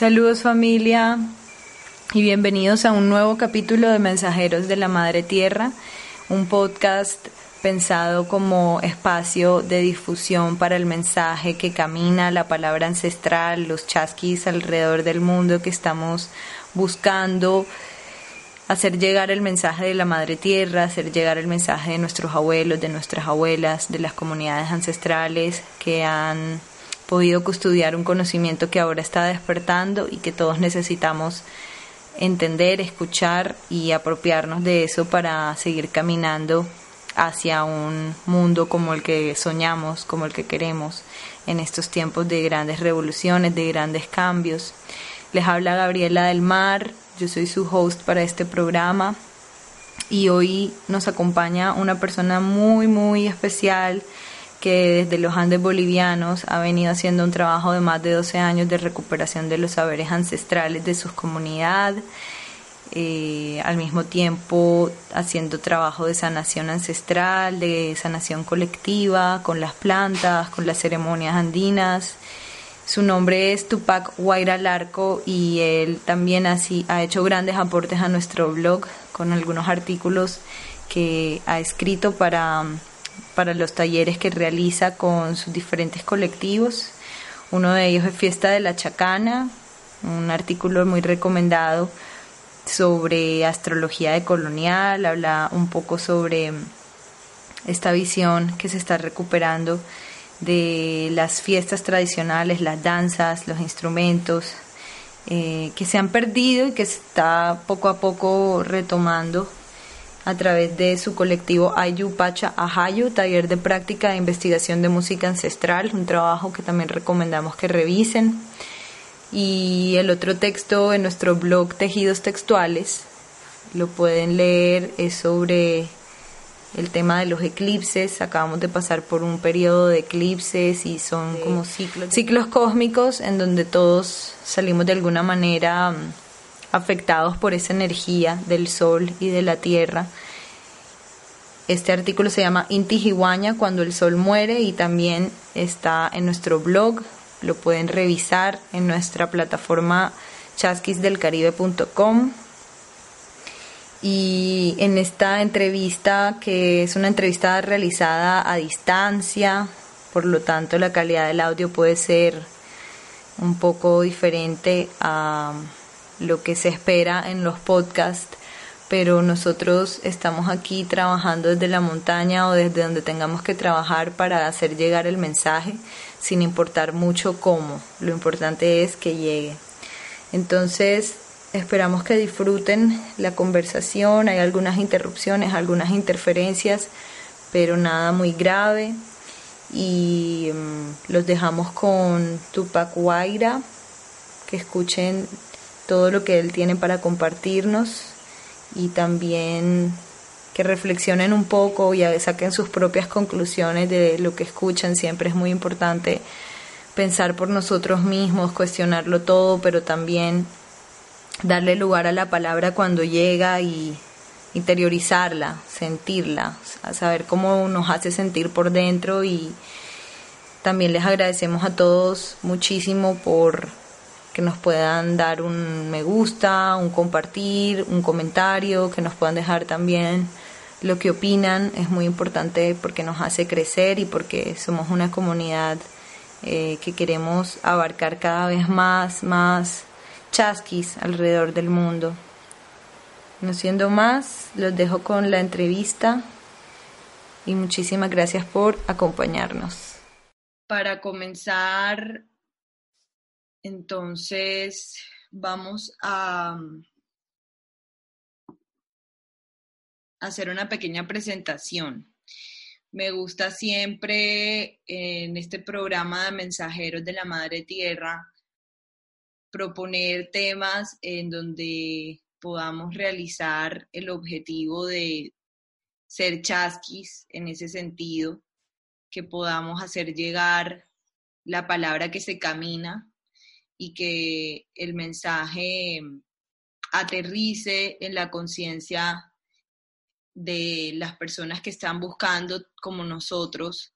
Saludos familia y bienvenidos a un nuevo capítulo de Mensajeros de la Madre Tierra, un podcast pensado como espacio de difusión para el mensaje que camina, la palabra ancestral, los chasquis alrededor del mundo que estamos buscando hacer llegar el mensaje de la Madre Tierra, hacer llegar el mensaje de nuestros abuelos, de nuestras abuelas, de las comunidades ancestrales que han podido custodiar un conocimiento que ahora está despertando y que todos necesitamos entender, escuchar y apropiarnos de eso para seguir caminando hacia un mundo como el que soñamos, como el que queremos en estos tiempos de grandes revoluciones, de grandes cambios. Les habla Gabriela del Mar, yo soy su host para este programa y hoy nos acompaña una persona muy, muy especial que desde los Andes bolivianos ha venido haciendo un trabajo de más de 12 años de recuperación de los saberes ancestrales de su comunidad, eh, al mismo tiempo haciendo trabajo de sanación ancestral, de sanación colectiva, con las plantas, con las ceremonias andinas. Su nombre es Tupac Huayra Larco y él también así ha hecho grandes aportes a nuestro blog con algunos artículos que ha escrito para para los talleres que realiza con sus diferentes colectivos. Uno de ellos es Fiesta de la Chacana, un artículo muy recomendado sobre astrología decolonial, habla un poco sobre esta visión que se está recuperando de las fiestas tradicionales, las danzas, los instrumentos, eh, que se han perdido y que se está poco a poco retomando a través de su colectivo Ayu Pacha Ahayu, taller de práctica de investigación de música ancestral, un trabajo que también recomendamos que revisen. Y el otro texto en nuestro blog Tejidos Textuales, lo pueden leer, es sobre el tema de los eclipses. Acabamos de pasar por un periodo de eclipses y son como ciclos, ciclos cósmicos en donde todos salimos de alguna manera afectados por esa energía del sol y de la tierra. Este artículo se llama Inti cuando el sol muere y también está en nuestro blog. Lo pueden revisar en nuestra plataforma chasquisdelcaribe.com. Y en esta entrevista, que es una entrevista realizada a distancia, por lo tanto la calidad del audio puede ser un poco diferente a lo que se espera en los podcasts, pero nosotros estamos aquí trabajando desde la montaña o desde donde tengamos que trabajar para hacer llegar el mensaje, sin importar mucho cómo. Lo importante es que llegue. Entonces, esperamos que disfruten la conversación. Hay algunas interrupciones, algunas interferencias, pero nada muy grave. Y mm, los dejamos con Tupac Guaira, que escuchen todo lo que Él tiene para compartirnos y también que reflexionen un poco y saquen sus propias conclusiones de lo que escuchan. Siempre es muy importante pensar por nosotros mismos, cuestionarlo todo, pero también darle lugar a la palabra cuando llega y interiorizarla, sentirla, saber cómo nos hace sentir por dentro y también les agradecemos a todos muchísimo por que nos puedan dar un me gusta, un compartir, un comentario, que nos puedan dejar también lo que opinan. Es muy importante porque nos hace crecer y porque somos una comunidad eh, que queremos abarcar cada vez más, más chasquis alrededor del mundo. No siendo más, los dejo con la entrevista y muchísimas gracias por acompañarnos. Para comenzar, entonces, vamos a mm, hacer una pequeña presentación. Me gusta siempre en este programa de mensajeros de la Madre Tierra proponer temas en donde podamos realizar el objetivo de ser chasquis en ese sentido, que podamos hacer llegar la palabra que se camina y que el mensaje aterrice en la conciencia de las personas que están buscando, como nosotros,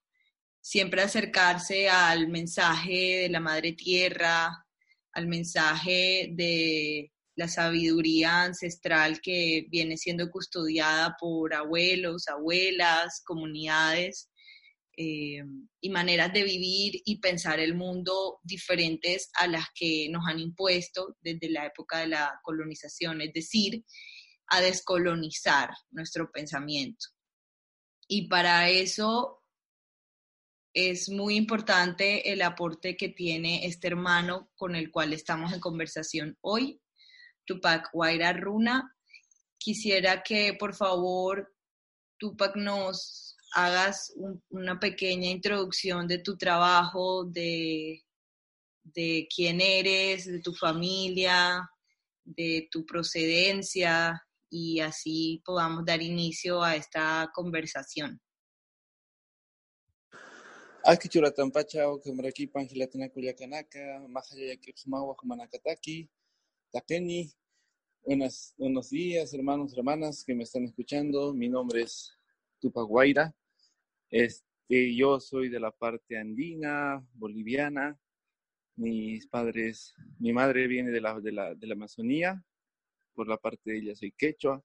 siempre acercarse al mensaje de la Madre Tierra, al mensaje de la sabiduría ancestral que viene siendo custodiada por abuelos, abuelas, comunidades eh, y maneras de vivir y pensar el mundo diferentes a las que nos han impuesto desde la época de la colonización, es decir, a descolonizar nuestro pensamiento. Y para eso es muy importante el aporte que tiene este hermano con el cual estamos en conversación hoy, Tupac Guaira Runa. Quisiera que por favor Tupac nos hagas una pequeña introducción de tu trabajo, de, de quién eres, de tu familia, de tu procedencia y así podamos dar inicio a esta conversación. Aki churatampacha, okamraki pangilatana kuliakanaka, mahayaki xmawa manakataki, takeni. Buenas, buenos días, hermanos, hermanas que me están escuchando. Mi nombre es Tupaguaira. Este, yo soy de la parte andina, boliviana. Mis padres, mi madre viene de la, de la, Amazonía, por la parte de ella soy quechua.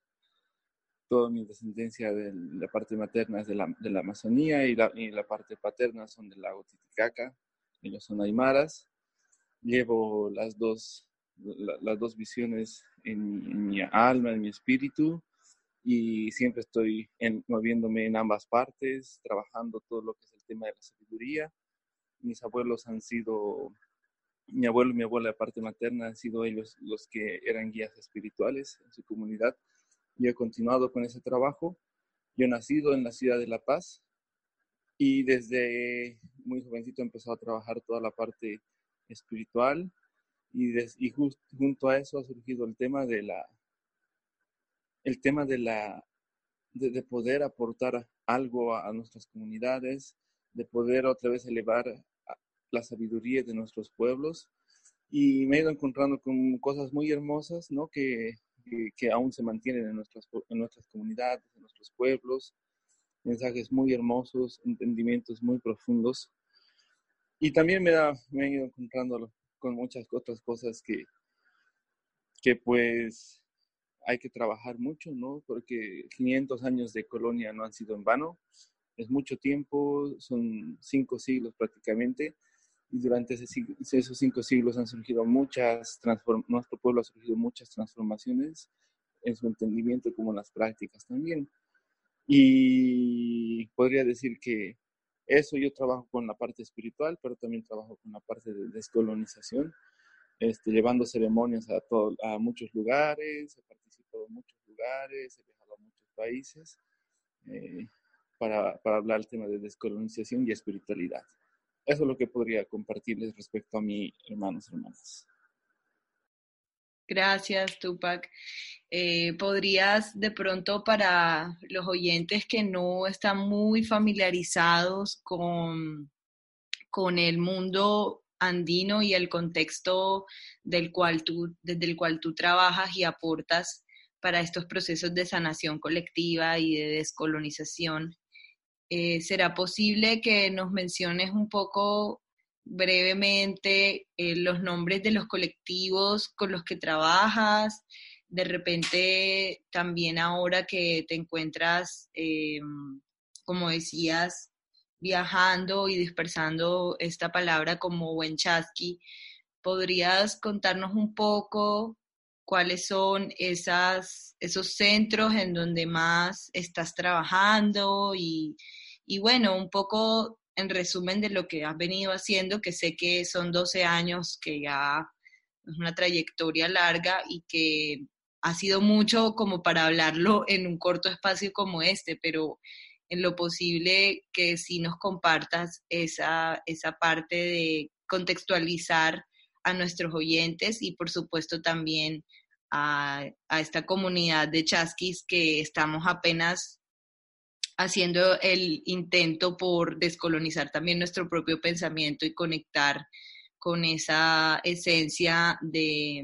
Toda mi descendencia de la parte materna es de la, de la Amazonía y la, y la, parte paterna son del lago Titicaca. Ellos son aymaras. Llevo las dos, las dos visiones en, mi alma, en mi espíritu y siempre estoy moviéndome en ambas partes, trabajando todo lo que es el tema de la sabiduría. Mis abuelos han sido mi abuelo y mi abuela de parte materna han sido ellos los que eran guías espirituales en su comunidad y he continuado con ese trabajo. Yo he nacido en la ciudad de La Paz y desde muy jovencito he empezado a trabajar toda la parte espiritual y, y junto a eso ha surgido el tema de la el tema de la de, poder aportar algo a, nuestras comunidades, de poder otra vez elevar la sabiduría de nuestros pueblos y me he ido encontrando con cosas muy hermosas, ¿no? Que, que, aún se mantienen en nuestras, en nuestras comunidades, en nuestros pueblos, mensajes muy hermosos, entendimientos muy profundos. Y también me, me he ido encontrando con muchas otras cosas que, que pues hay que trabajar mucho, ¿no? Porque 500 años de colonia no han sido en vano, es mucho tiempo, son cinco siglos prácticamente, y durante esos cinco siglos han surgido muchas, nuestro pueblo ha surgido muchas transformaciones en su entendimiento como en las prácticas también. Y podría decir que eso yo trabajo con la parte espiritual, pero también trabajo con la parte de descolonización, este, llevando ceremonias a, todo, a muchos lugares, he participado muchos lugares, he viajado a muchos países eh, para, para hablar del tema de descolonización y espiritualidad. Eso es lo que podría compartirles respecto a mi hermanos y hermanas. Gracias, Tupac. Eh, ¿Podrías de pronto para los oyentes que no están muy familiarizados con, con el mundo andino y el contexto del cual tú, desde el cual tú trabajas y aportas para estos procesos de sanación colectiva y de descolonización, eh, ¿Será posible que nos menciones un poco brevemente eh, los nombres de los colectivos con los que trabajas? De repente, también ahora que te encuentras, eh, como decías, viajando y dispersando esta palabra como Wenchaski, ¿podrías contarnos un poco cuáles son esas, esos centros en donde más estás trabajando y, y, bueno, un poco en resumen de lo que has venido haciendo, que sé que son 12 años, que ya es una trayectoria larga y que ha sido mucho como para hablarlo en un corto espacio como este, pero en lo posible que sí nos compartas esa, esa parte de contextualizar a nuestros oyentes y por supuesto también a, esta comunidad de chasquis que estamos apenas haciendo el intento por descolonizar también nuestro propio pensamiento y conectar con esa esencia de,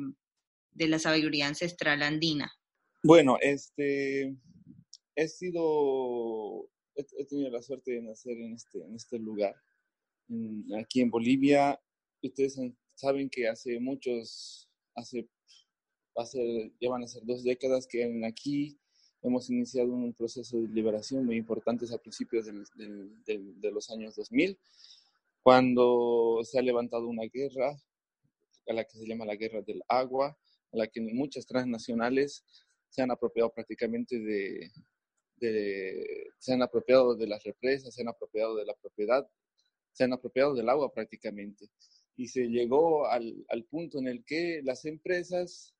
la sabiduría ancestral andina. Bueno, este, he sido, he, tenido la suerte de nacer en este, en este lugar, aquí en Bolivia. Ustedes saben que hace muchos, hace, hace, ya van a ser dos décadas que aquí hemos iniciado un proceso de liberación muy importante a principios de los años 2000, cuando se ha levantado una guerra, a la que se llama la guerra del agua, a la que muchas transnacionales se han apropiado prácticamente de, se han apropiado de las represas, se han apropiado de la propiedad, se han apropiado del agua prácticamente. Y se llegó al, al punto en el que las empresas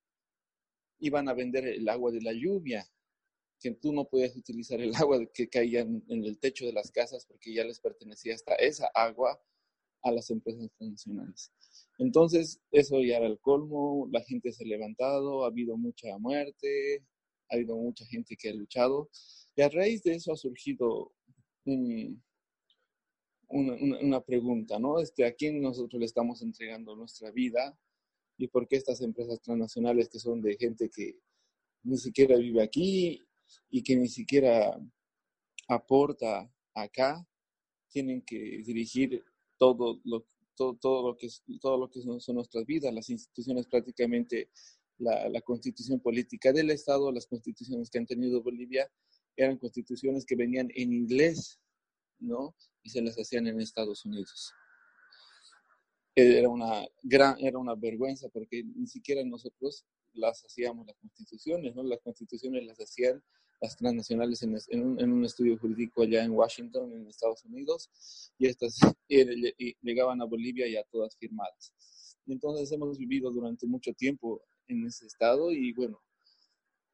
iban a vender el agua de la lluvia que tú no podías utilizar el agua que caía en, el techo de las casas porque ya les pertenecía hasta esa agua a las empresas internacionales. Entonces, eso ya era el colmo, la gente se ha levantado, ha habido mucha muerte, ha habido mucha gente que ha luchado, y a raíz de eso ha surgido una, una, pregunta, ¿no? Este, ¿A quién nosotros le estamos entregando nuestra vida? ¿Y por qué estas empresas transnacionales que son de gente que ni siquiera vive aquí y que ni siquiera aporta acá, tienen que dirigir todo lo, todo, todo lo que, todo lo que son, nuestras vidas, las instituciones prácticamente, la, la, constitución política del Estado, las constituciones que han tenido Bolivia, eran constituciones que venían en inglés, ¿no? Y se las hacían en Estados Unidos. Era una gran, era una vergüenza porque ni siquiera nosotros las hacíamos las constituciones, ¿no? Las constituciones las hacían las transnacionales en, en, un, estudio jurídico allá en Washington, en Estados Unidos, y estas llegaban a Bolivia ya todas firmadas. Entonces hemos vivido durante mucho tiempo en ese estado y bueno,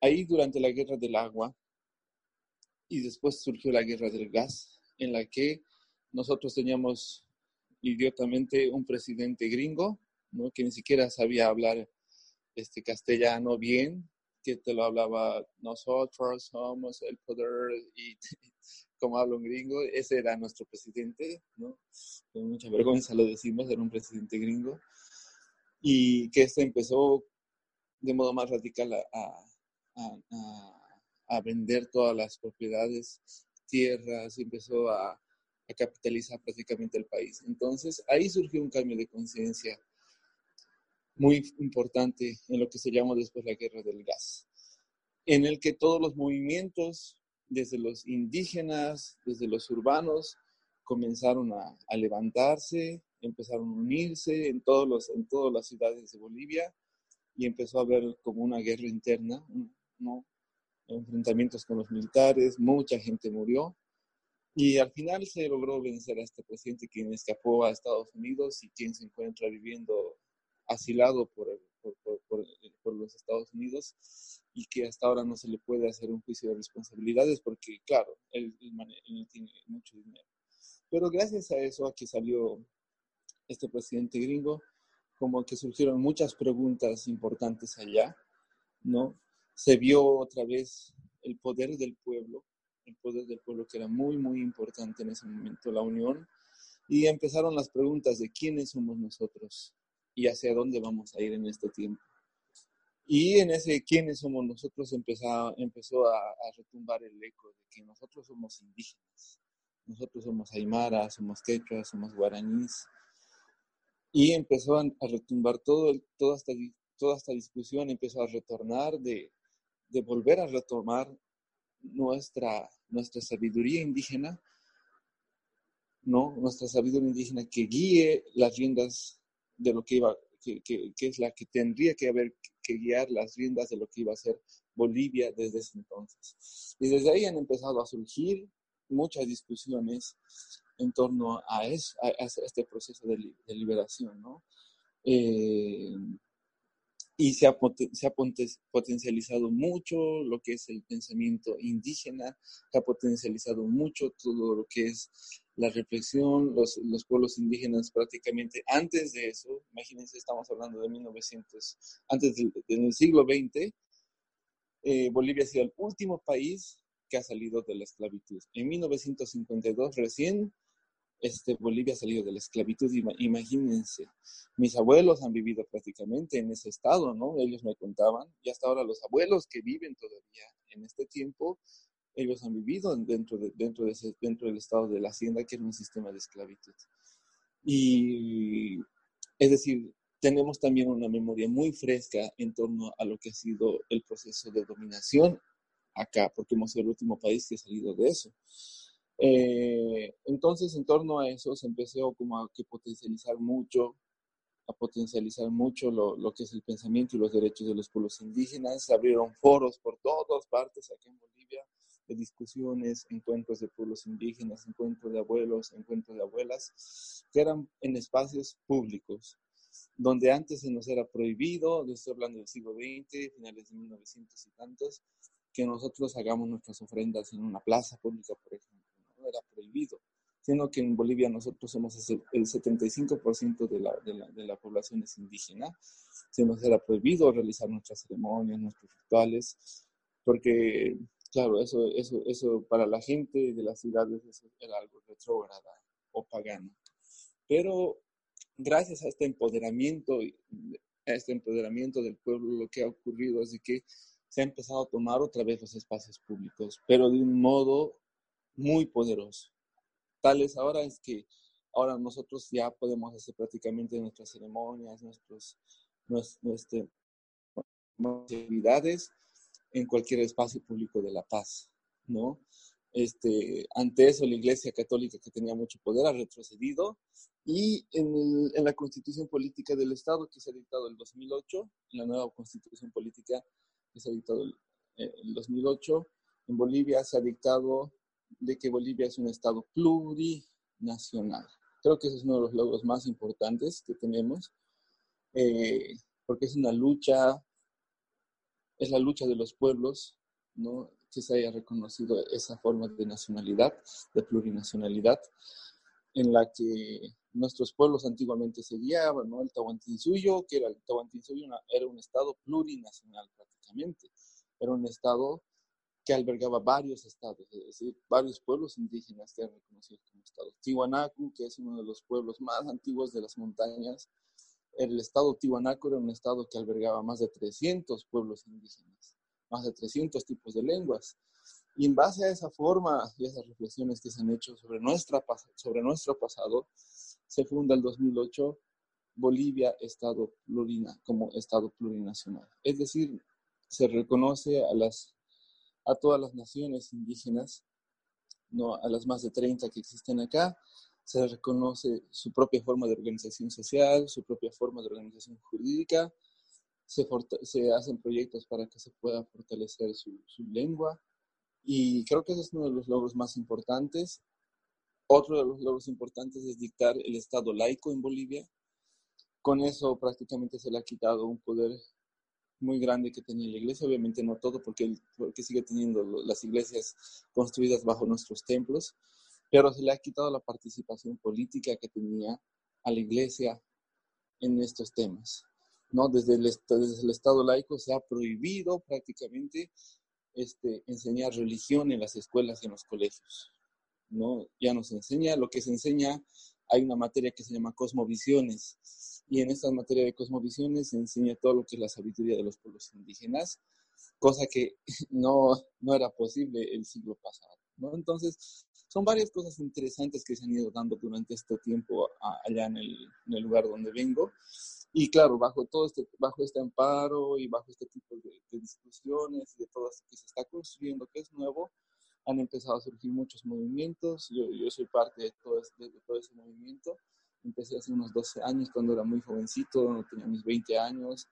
ahí durante la guerra del agua y después surgió la guerra del gas, en la que nosotros teníamos idiotamente un presidente gringo, ¿no? que ni siquiera sabía hablar este castellano bien, que te lo hablaba nosotros somos el poder y como habla un gringo, ese era nuestro presidente, ¿no? Con mucha vergüenza lo decimos, era un presidente gringo, y que este empezó de modo más radical a, a, a vender todas las propiedades, tierras, empezó a, capitalizar prácticamente el país. Entonces ahí surgió un cambio de conciencia muy importante en lo que se llamó después la guerra del gas, en el que todos los movimientos, desde los indígenas, desde los urbanos, comenzaron a, levantarse, empezaron a unirse en, todos los, en todas las ciudades de Bolivia y empezó a haber como una guerra interna, enfrentamientos con los militares, mucha gente murió y al final se logró vencer a este presidente quien escapó a Estados Unidos y quien se encuentra viviendo asilado por, por, los Estados Unidos y que hasta ahora no se le puede hacer un juicio de responsabilidades porque, claro, él, tiene mucho dinero. Pero gracias a eso, aquí salió este presidente gringo, como que surgieron muchas preguntas importantes allá, ¿no? Se vio otra vez el poder del pueblo, poder del pueblo que era muy, muy importante en ese momento, la unión, y empezaron las preguntas de quiénes somos nosotros, y hacia dónde vamos a ir en este tiempo. Y en ese quiénes somos nosotros empezó, empezó a, retumbar el eco de que nosotros somos indígenas, nosotros somos aymaras, somos quechuas, somos guaraníes. Y empezó a, retumbar todo, toda, esta, toda esta discusión, empezó a retornar de, de volver a retomar nuestra, nuestra sabiduría indígena, ¿no? Nuestra sabiduría indígena que guíe las riendas de lo que iba, que, que, es la que tendría que haber que guiar las riendas de lo que iba a ser Bolivia desde ese entonces. Y desde ahí han empezado a surgir muchas discusiones en torno a, eso, a, este proceso de, de liberación, ¿no? Eh, y se ha, se ha, potencializado mucho lo que es el pensamiento indígena, se ha potencializado mucho todo lo que es la reflexión, los, los pueblos indígenas prácticamente antes de eso, imagínense, estamos hablando de 1900, antes del, siglo XX, eh, Bolivia ha sido el último país que ha salido de la esclavitud. En 1952 recién este, Bolivia ha salido de la esclavitud, imagínense. Mis abuelos han vivido prácticamente en ese estado, ¿no? Ellos me contaban, y hasta ahora los abuelos que viven todavía en este tiempo, ellos han vivido dentro, de, dentro, de ese, dentro del estado de la hacienda, que era un sistema de esclavitud. Y es decir, tenemos también una memoria muy fresca en torno a lo que ha sido el proceso de dominación acá, porque hemos sido el último país que ha salido de eso. Eh, entonces, en torno a eso se empezó como a que potencializar mucho, a potencializar mucho lo, que es el pensamiento y los derechos de los pueblos indígenas. Se abrieron foros por todas partes aquí en Bolivia de discusiones, encuentros de pueblos indígenas, encuentros de abuelos, encuentros de abuelas, que eran en espacios públicos, donde antes se nos era prohibido, estoy hablando del siglo XX, finales de 1900 y tantos, que nosotros hagamos nuestras ofrendas en una plaza pública, por ejemplo. Era prohibido, sino que en Bolivia nosotros somos el 75% de la, de, la, de la población es indígena. Se nos era prohibido realizar nuestras ceremonias, nuestros rituales, porque, claro, eso, eso, eso para la gente de las ciudades era algo retrógrada o pagano. Pero gracias a este empoderamiento, a este empoderamiento del pueblo, lo que ha ocurrido es que se ha empezado a tomar otra vez los espacios públicos, pero de un modo muy poderoso. Tal es ahora es que ahora nosotros ya podemos hacer prácticamente nuestras ceremonias, nuestros, nuestras, actividades en cualquier espacio público de La Paz, ¿no? Este, ante eso, la Iglesia Católica, que tenía mucho poder, ha retrocedido y en, la constitución política del Estado que se ha dictado el 2008, en la nueva constitución política que se ha dictado en el 2008, en Bolivia se ha dictado de que Bolivia es un Estado plurinacional. Creo que ese es uno de los logros más importantes que tenemos, eh, porque es una lucha, es la lucha de los pueblos, ¿no? que se haya reconocido esa forma de nacionalidad, de plurinacionalidad, en la que nuestros pueblos antiguamente se guiaban, ¿no? El Tahuantinsuyo, que era el Tahuantinsuyo, era un estado plurinacional prácticamente, era un estado que albergaba varios estados, es decir, varios pueblos indígenas que eran reconocidos como estados. Tiwanaku, que es uno de los pueblos más antiguos de las montañas, el estado Tiwanaku era un estado que albergaba más de 300 pueblos indígenas, más de 300 tipos de lenguas. Y en base a esa forma y esas reflexiones que se han hecho sobre, nuestra, sobre nuestro pasado, se funda el 2008 Bolivia estado plurina, como Estado plurinacional. Es decir, se reconoce a las a todas las naciones indígenas, no a las más de 30 que existen acá, se reconoce su propia forma de organización social, su propia forma de organización jurídica, se, hacen proyectos para que se pueda fortalecer su, su, lengua y creo que ese es uno de los logros más importantes. Otro de los logros importantes es dictar el Estado laico en Bolivia. Con eso prácticamente se le ha quitado un poder muy grande que tenía la iglesia, obviamente no todo, porque, porque sigue teniendo las iglesias construidas bajo nuestros templos, pero se le ha quitado la participación política que tenía a la iglesia en estos temas. ¿no? Desde, el, desde el Estado laico se ha prohibido prácticamente este, enseñar religión en las escuelas y en los colegios. ¿no? Ya no se enseña, lo que se enseña, hay una materia que se llama cosmovisiones, y en esta materia de cosmovisiones se enseña todo lo que es la sabiduría de los pueblos indígenas, cosa que no, no era posible el siglo pasado. ¿no? Entonces, son varias cosas interesantes que se han ido dando durante este tiempo allá en el, en el lugar donde vengo. Y claro, bajo todo este, bajo este amparo y bajo este tipo de, de discusiones y de todo esto que se está construyendo, que es nuevo, han empezado a surgir muchos movimientos. Yo, yo soy parte de todo, este, de todo ese movimiento. Empecé hace unos 12 años cuando era muy jovencito, tenía mis 20 años.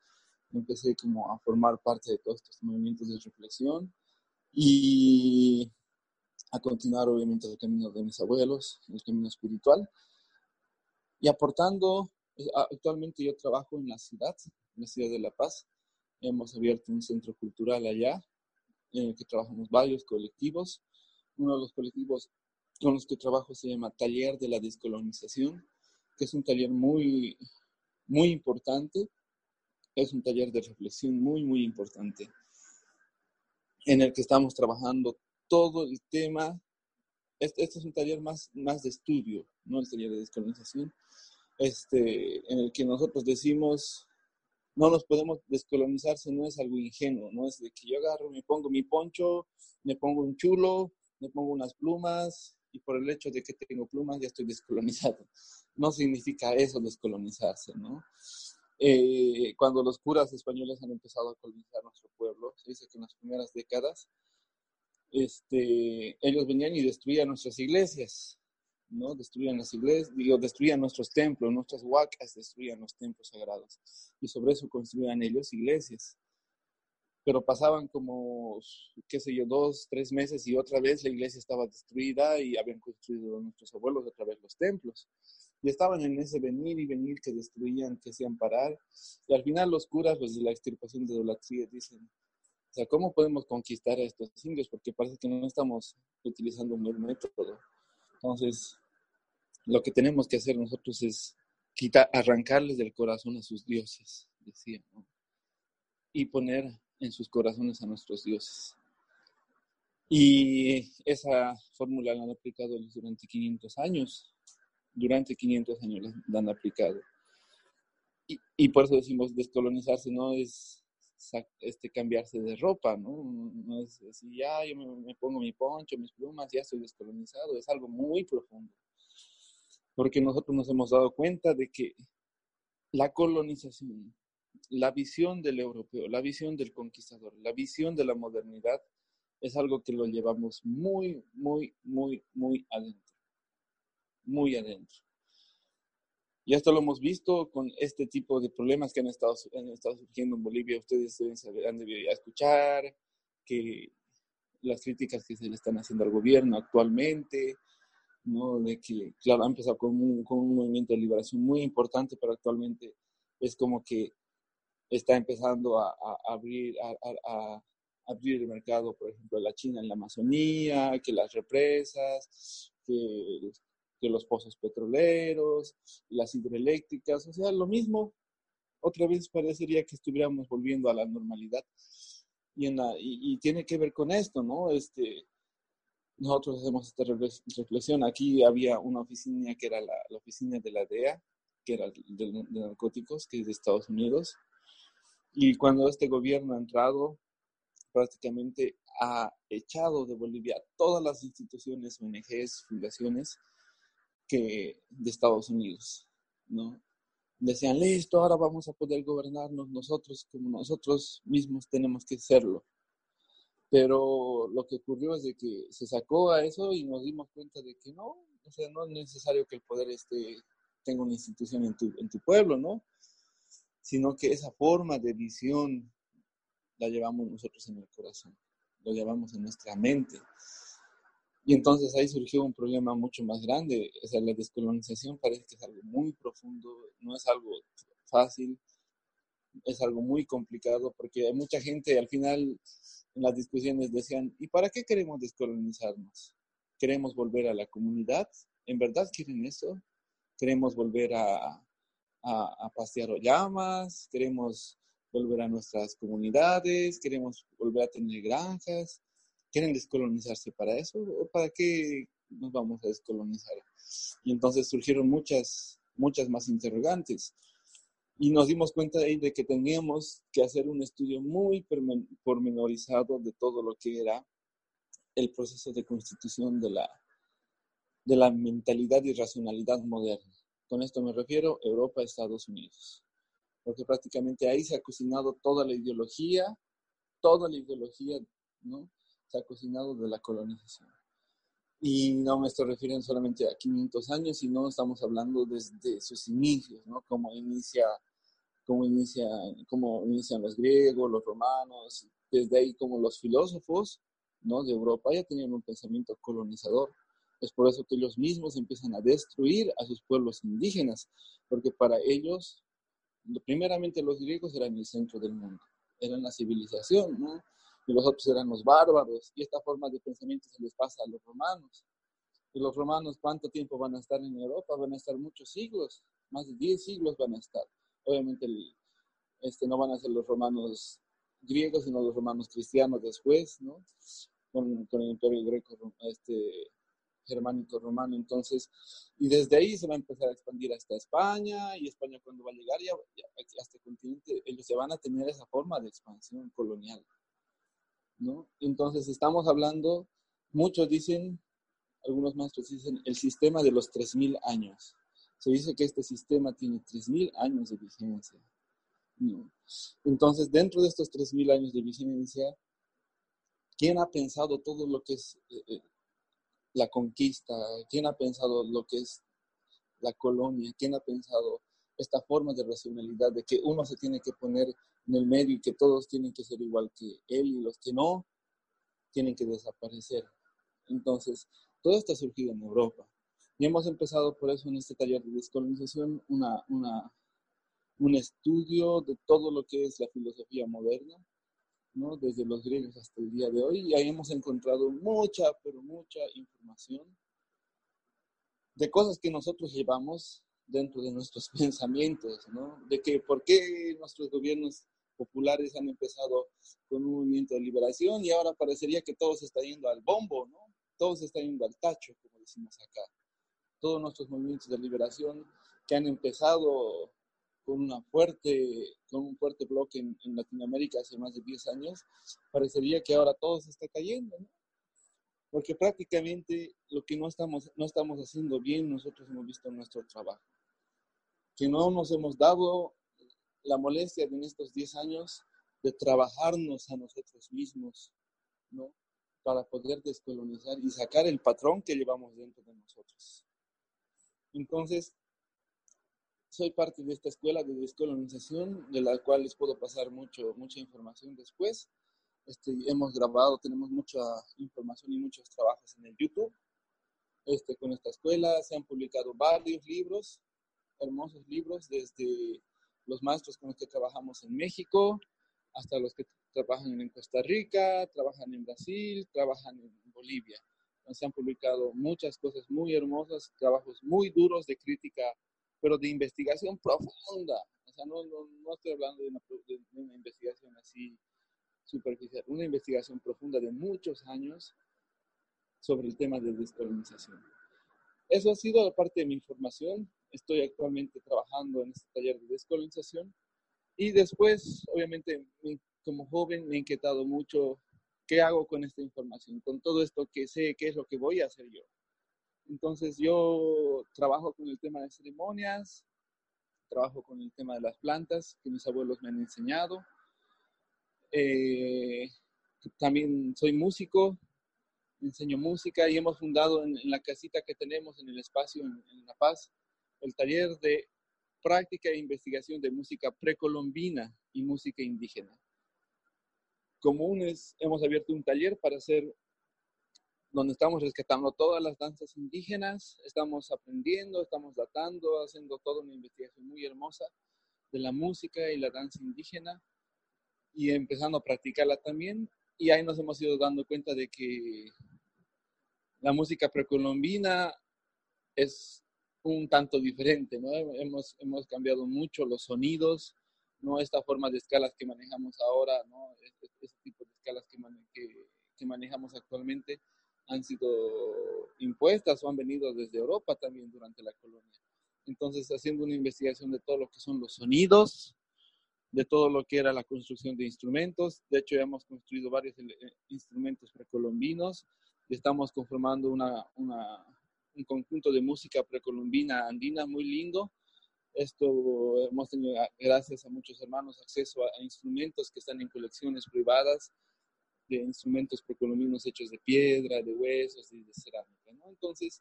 Empecé como a formar parte de todos estos movimientos de reflexión y a continuar obviamente el camino de mis abuelos, el camino espiritual. Y aportando, eh, actualmente yo trabajo en la ciudad, en la ciudad de La Paz. Hemos abierto un centro cultural allá, en el que trabajamos varios colectivos. Uno de los colectivos con los que trabajo se llama Taller de la Descolonización que es un taller muy, muy importante, es un taller de reflexión muy, muy importante, en el que estamos trabajando todo el tema. Este, este, es un taller más, más de estudio, no el taller de descolonización, este, en el que nosotros decimos, no nos podemos descolonizar si no es algo ingenuo, no es de que yo agarro, me pongo mi poncho, me pongo un chulo, me pongo unas plumas y por el hecho de que tengo plumas ya estoy descolonizado no significa eso descolonizarse, ¿no? eh, cuando los curas españoles han empezado a colonizar nuestro pueblo, se dice que en las primeras décadas, este, ellos venían y destruían nuestras iglesias, ¿no? Destruían las iglesias, digo, destruían nuestros templos, nuestras huacas, destruían los templos sagrados. Y sobre eso construían ellos iglesias. Pero pasaban como, qué sé yo, dos, tres meses y otra vez la iglesia estaba destruida y habían construido nuestros abuelos otra vez los templos. Y estaban en ese venir y venir que destruían, que hacían parar. Y al final los curas, los de la extirpación de idolatría, dicen, o sea, ¿cómo podemos conquistar a estos indios? Porque parece que no estamos utilizando un buen método. Entonces, lo que tenemos que hacer nosotros es quitar, arrancarles del corazón a sus dioses, decía, y poner en sus corazones a nuestros dioses. Y esa fórmula la han aplicado durante 500 años durante 500 años la han aplicado. Y, y, por eso decimos descolonizarse no es este, cambiarse de ropa, ¿no? No es decir, ya yo me, pongo mi poncho, mis plumas, ya estoy descolonizado, es algo muy profundo. Porque nosotros nos hemos dado cuenta de que la colonización, la visión del europeo, la visión del conquistador, la visión de la modernidad, es algo que lo llevamos muy, muy, muy, muy adentro muy adentro. Y esto lo hemos visto con este tipo de problemas que han estado, han estado surgiendo en Bolivia. Ustedes deben saber, han debido escuchar que las críticas que se le están haciendo al gobierno actualmente, ¿no? de que, claro, ha empezado con un, con un movimiento de liberación muy importante, pero actualmente es como que está empezando a, a abrir, a, a, abrir el mercado, por ejemplo, la China en la Amazonía, que las represas, que los pozos petroleros, las hidroeléctricas, o sea, lo mismo. Otra vez parecería que estuviéramos volviendo a la normalidad. Y, en y, tiene que ver con esto, ¿no? Este, nosotros hacemos esta reflexión. Aquí había una oficina que era la, oficina de la DEA, que era de, narcóticos, que es de Estados Unidos. Y cuando este gobierno ha entrado, prácticamente ha echado de Bolivia todas las instituciones, ONGs, fundaciones que de Estados Unidos, ¿no? Decían, listo, ahora vamos a poder gobernarnos nosotros como nosotros mismos tenemos que serlo. Pero lo que ocurrió es de que se sacó a eso y nos dimos cuenta de que no, o sea, no es necesario que el poder esté, tenga una institución en tu, en tu pueblo, ¿no? Sino que esa forma de visión la llevamos nosotros en el corazón, lo llevamos en nuestra mente. Y entonces ahí surgió un problema mucho más grande. O sea, la descolonización parece que es algo muy profundo, no es algo fácil, es algo muy complicado porque hay mucha gente al final en las discusiones decían, ¿y para qué queremos descolonizarnos? ¿Queremos volver a la comunidad? ¿En verdad quieren eso? ¿Queremos volver a, a, a pasear llamas? ¿Queremos volver a nuestras comunidades? ¿Queremos volver a tener granjas? ¿Quieren descolonizarse para eso? ¿O para qué nos vamos a descolonizar? Y entonces surgieron muchas, muchas más interrogantes. Y nos dimos cuenta de de que teníamos que hacer un estudio muy pormenorizado de todo lo que era el proceso de constitución de la, de la mentalidad y racionalidad moderna. Con esto me refiero Europa, Estados Unidos. Porque prácticamente ahí se ha cocinado toda la ideología, toda la ideología, ¿no? se ha cocinado de la colonización. Y no me estoy refiriendo solamente a 500 años, sino estamos hablando desde sus inicios, ¿no? Cómo inicia, cómo inicia, cómo inician los griegos, los romanos, desde ahí como los filósofos, ¿no? De Europa ya tenían un pensamiento colonizador. Es por eso que ellos mismos empiezan a destruir a sus pueblos indígenas, porque para ellos, primeramente los griegos eran el centro del mundo, eran la civilización, ¿no? y los otros eran los bárbaros, y esta forma de pensamiento se les pasa a los romanos. Y los romanos, ¿cuánto tiempo van a estar en Europa? Van a estar muchos siglos, más de 10 siglos van a estar. Obviamente este, no van a ser los romanos griegos, sino los romanos cristianos después, ¿no? Con, con el imperio greco, este, germánico romano. Entonces, y desde ahí se va a empezar a expandir hasta España, y España cuando va a llegar ya, ya hasta continente, ellos se van a tener esa forma de expansión colonial. Entonces estamos hablando, muchos dicen, algunos maestros dicen, el sistema de los 3.000 años. Se dice que este sistema tiene 3.000 años de vigencia. Entonces, dentro de estos 3.000 años de vigencia, ¿quién ha pensado todo lo que es eh, eh, la conquista? ¿Quién ha pensado lo que es la colonia? ¿Quién ha pensado esta forma de racionalidad de que uno se tiene que poner en el medio y que todos tienen que ser igual que él y los que no tienen que desaparecer? Entonces, todo esto ha surgido en Europa. Y hemos empezado por eso en este taller de descolonización una, una, un estudio de todo lo que es la filosofía moderna, ¿no? desde los griegos hasta el día de hoy. Y ahí hemos encontrado mucha, pero mucha información de cosas que nosotros llevamos dentro de nuestros pensamientos, ¿no? De que por qué nuestros gobiernos populares han empezado con un movimiento de liberación y ahora parecería que todo se está yendo al bombo, ¿no? Todo se está yendo al tacho, como decimos acá. Todos nuestros movimientos de liberación que han empezado con, una fuerte, con un fuerte bloque en, en Latinoamérica hace más de 10 años, parecería que ahora todo se está cayendo, ¿no? porque prácticamente lo que no estamos, no estamos haciendo bien nosotros hemos visto en nuestro trabajo. Que no nos hemos dado la molestia de en estos 10 años de trabajarnos a nosotros mismos, ¿no? Para poder descolonizar y sacar el patrón que llevamos dentro de nosotros. Entonces, soy parte de esta escuela de descolonización, de la cual les puedo pasar mucho, mucha información después. Este, hemos grabado, tenemos mucha información y muchos trabajos en el YouTube este, con esta escuela. Se han publicado varios libros, hermosos libros, desde los maestros con los que trabajamos en México hasta los que trabajan en Costa Rica, trabajan en Brasil, trabajan en Bolivia. Se han publicado muchas cosas muy hermosas, trabajos muy duros de crítica, pero de investigación profunda. O sea, no, no, no estoy hablando de una, de una investigación así superficial, una investigación profunda de muchos años sobre el tema de descolonización. Eso ha sido parte de mi formación. Estoy actualmente trabajando en este taller de descolonización y después, obviamente, como joven me he inquietado mucho qué hago con esta información, con todo esto que sé qué es lo que voy a hacer yo. Entonces yo trabajo con el tema de ceremonias, trabajo con el tema de las plantas que mis abuelos me han enseñado, eh, también soy músico, enseño música y hemos fundado en, la casita que tenemos en el espacio en, La Paz el taller de práctica e investigación de música precolombina y música indígena. Comunes, hemos abierto un taller para hacer, donde estamos rescatando todas las danzas indígenas, estamos aprendiendo, estamos datando, haciendo toda una investigación muy hermosa de la música y la danza indígena y empezando a practicarla también. Y ahí nos hemos ido dando cuenta de que la música precolombina es un tanto diferente, ¿no? Hemos, hemos cambiado mucho los sonidos, ¿no? Esta forma de escalas que manejamos ahora, ¿no? Este, este tipo de escalas que, que, que, manejamos actualmente han sido impuestas o han venido desde Europa también durante la colonia. Entonces, haciendo una investigación de todo lo que son los sonidos, de todo lo que era la construcción de instrumentos. De hecho, ya hemos construido varios eh, instrumentos precolombinos y estamos conformando una, una, un conjunto de música precolombina andina muy lindo. Esto hemos tenido, gracias a muchos hermanos, acceso a, instrumentos que están en colecciones privadas de instrumentos precolombinos hechos de piedra, de huesos y de cerámica. ¿no? Entonces,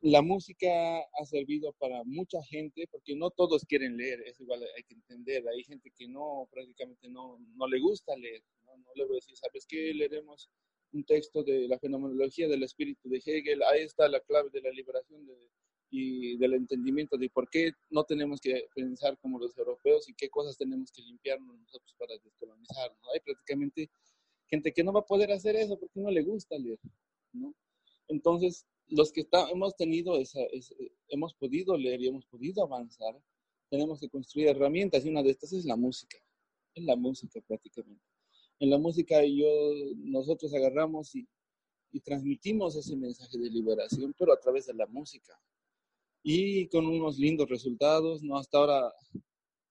la música ha servido para mucha gente, porque no todos quieren leer, es igual, hay que entender, hay gente que no, prácticamente no, no le gusta leer, ¿no? no le voy a decir, ¿sabes qué? Leeremos un texto de la fenomenología del espíritu de Hegel, ahí está la clave de la liberación y del entendimiento de por qué no tenemos que pensar como los europeos y qué cosas tenemos que limpiarnos nosotros para descolonizarnos. Hay prácticamente gente que no va a poder hacer eso porque no le gusta leer, ¿no? Entonces, los que hemos tenido esa, hemos podido leer y hemos podido avanzar, tenemos que construir herramientas y una de estas es la música, es la música prácticamente. En la música yo, nosotros agarramos y, y transmitimos ese mensaje de liberación, pero a través de la música. Y con unos lindos resultados, ¿no? Hasta ahora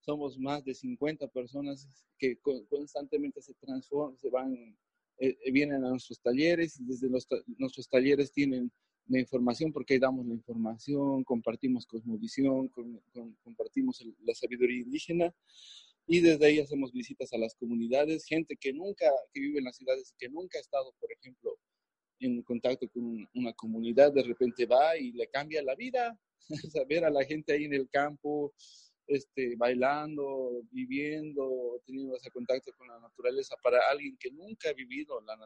somos más de 50 personas que constantemente se transforman, se van, eh, vienen a nuestros talleres desde los, nuestros talleres tienen la información, porque damos la información, compartimos cosmovisión, compartimos la sabiduría indígena Y desde ahí hacemos visitas a las comunidades, gente que nunca, que vive en las ciudades, que nunca ha estado, por ejemplo, en contacto con una comunidad, de repente va y le cambia la vida, saber a la gente ahí en el campo, este, bailando, viviendo, teniendo ese contacto con la naturaleza, para alguien que nunca ha vivido, la,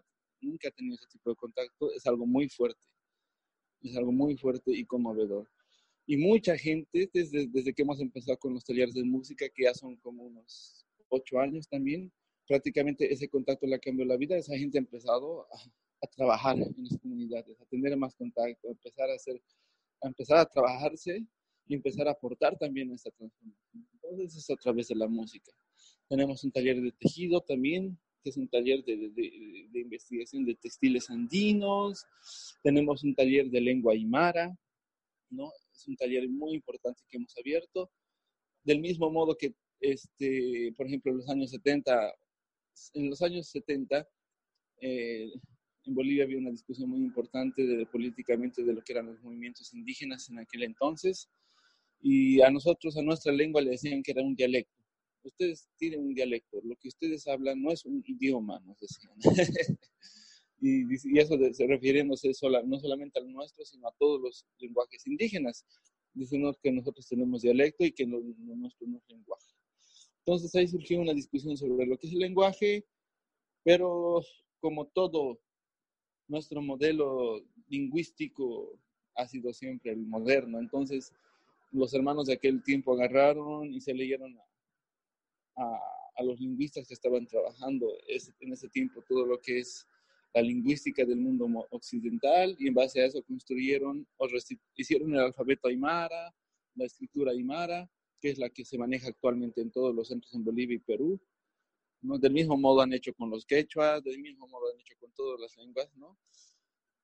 nunca ha tenido ese tipo de contacto, es algo muy fuerte, es algo muy fuerte y conmovedor. Y mucha gente, desde, desde que hemos empezado con los talleres de música, que ya son como unos ocho años también, prácticamente ese contacto le ha cambiado la vida, esa gente ha empezado a, a trabajar en las comunidades, a tener más contacto, a empezar a hacer, a empezar a trabajarse y empezar a aportar también esta transformación. Entonces es a través de la música. Tenemos un taller de tejido también, que es un taller de, de, de, investigación de textiles andinos. Tenemos un taller de lengua aymara, ¿no? Es un taller muy importante que hemos abierto. Del mismo modo que, este, por ejemplo, en los años 70, en los años 70, eh, en Bolivia había una discusión muy importante de, políticamente de lo que eran los movimientos indígenas en aquel entonces. Y a nosotros, a nuestra lengua, le decían que era un dialecto. Ustedes tienen un dialecto, lo que ustedes hablan no es un idioma, nos decían. y, y, eso de, refiriéndose sola, no solamente al nuestro, sino a todos los lenguajes indígenas. Diciendo que nosotros tenemos dialecto y que no, no, nuestro no es lenguaje. Entonces ahí surgió una discusión sobre lo que es el lenguaje, pero como todo nuestro modelo lingüístico ha sido siempre el moderno. Entonces, los hermanos de aquel tiempo agarraron y se leyeron a, los lingüistas que estaban trabajando en ese tiempo todo lo que es la lingüística del mundo occidental y en base a eso construyeron o hicieron el alfabeto aymara, la escritura aymara, que es la que se maneja actualmente en todos los centros en Bolivia y Perú. Del mismo modo han hecho con los quechuas, del mismo modo han hecho con todas las lenguas, ¿no?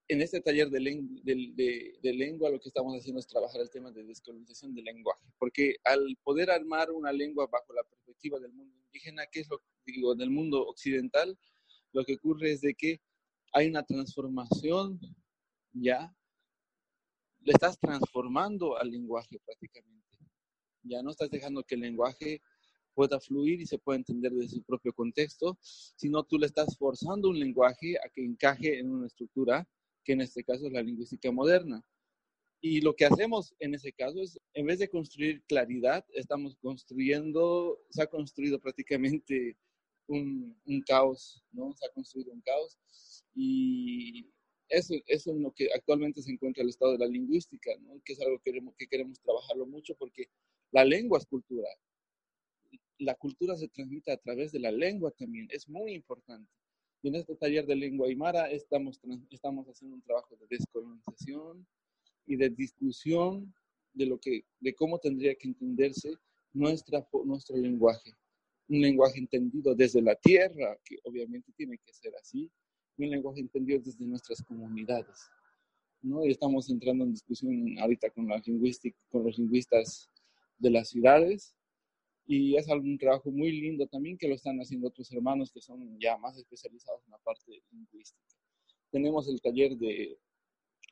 En este taller de, lengua, de, de, de, lengua lo que estamos haciendo es trabajar el tema de descolonización del lenguaje, porque al poder armar una lengua bajo la perspectiva del mundo indígena, que es lo digo, del mundo occidental, lo que ocurre es de que hay una transformación, ya, le estás transformando al lenguaje prácticamente, ya no estás dejando que el lenguaje pueda fluir y se pueda entender desde su propio contexto, sino tú le estás forzando un lenguaje a que encaje en una estructura, que en este caso es la lingüística moderna. Y lo que hacemos en ese caso es, en vez de construir claridad, estamos construyendo, se ha construido prácticamente un, un caos, ¿no? Se ha construido un caos. Y eso, eso es lo que actualmente se encuentra el estado de la lingüística, ¿no? Que es algo que queremos, que queremos trabajarlo mucho porque la lengua es cultura la cultura se transmite a través de la lengua también, es muy importante. Y en este taller de lengua aymara estamos, estamos haciendo un trabajo de descolonización y de discusión de, lo que, de cómo tendría que entenderse nuestra, nuestro lenguaje. Un lenguaje entendido desde la tierra, que obviamente tiene que ser así, y un lenguaje entendido desde nuestras comunidades. ¿no? Y estamos entrando en discusión ahorita con, la con los lingüistas de las ciudades y es algún trabajo muy lindo también que lo están haciendo otros hermanos que son ya más especializados en la parte lingüística. Tenemos el taller de,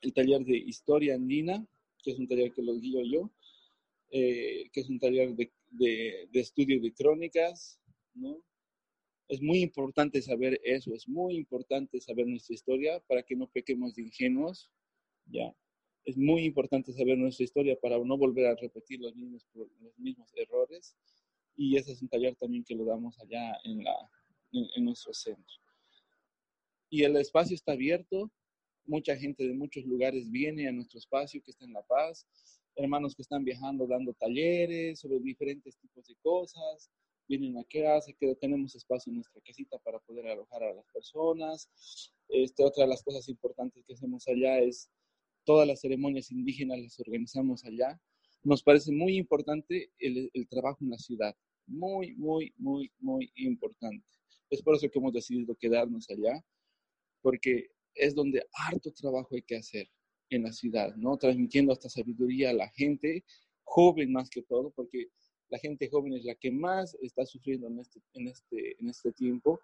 el taller de historia andina, que es un taller que lo guío yo, eh, que es un taller de, de, de, estudio de crónicas, ¿no? Es muy importante saber eso, es muy importante saber nuestra historia para que no pequemos de ingenuos, ¿ya? Es muy importante saber nuestra historia para no volver a repetir los mismos, los mismos errores y ese es un taller también que lo damos allá en, nuestro centro. Y el espacio está abierto, mucha gente de muchos lugares viene a nuestro espacio que está en La Paz, hermanos que están viajando dando talleres sobre diferentes tipos de cosas, vienen acá, se queda, tenemos espacio en nuestra casita para poder alojar a las personas. Este, otra de las cosas importantes que hacemos allá es todas las ceremonias indígenas las organizamos allá nos parece muy importante el, trabajo en la ciudad. Muy, muy, muy, muy importante. Es por eso que hemos decidido quedarnos allá, porque es donde harto trabajo hay que hacer en la ciudad, ¿no? Transmitiendo esta sabiduría a la gente, joven más que todo, porque la gente joven es la que más está sufriendo en este, en este, en este tiempo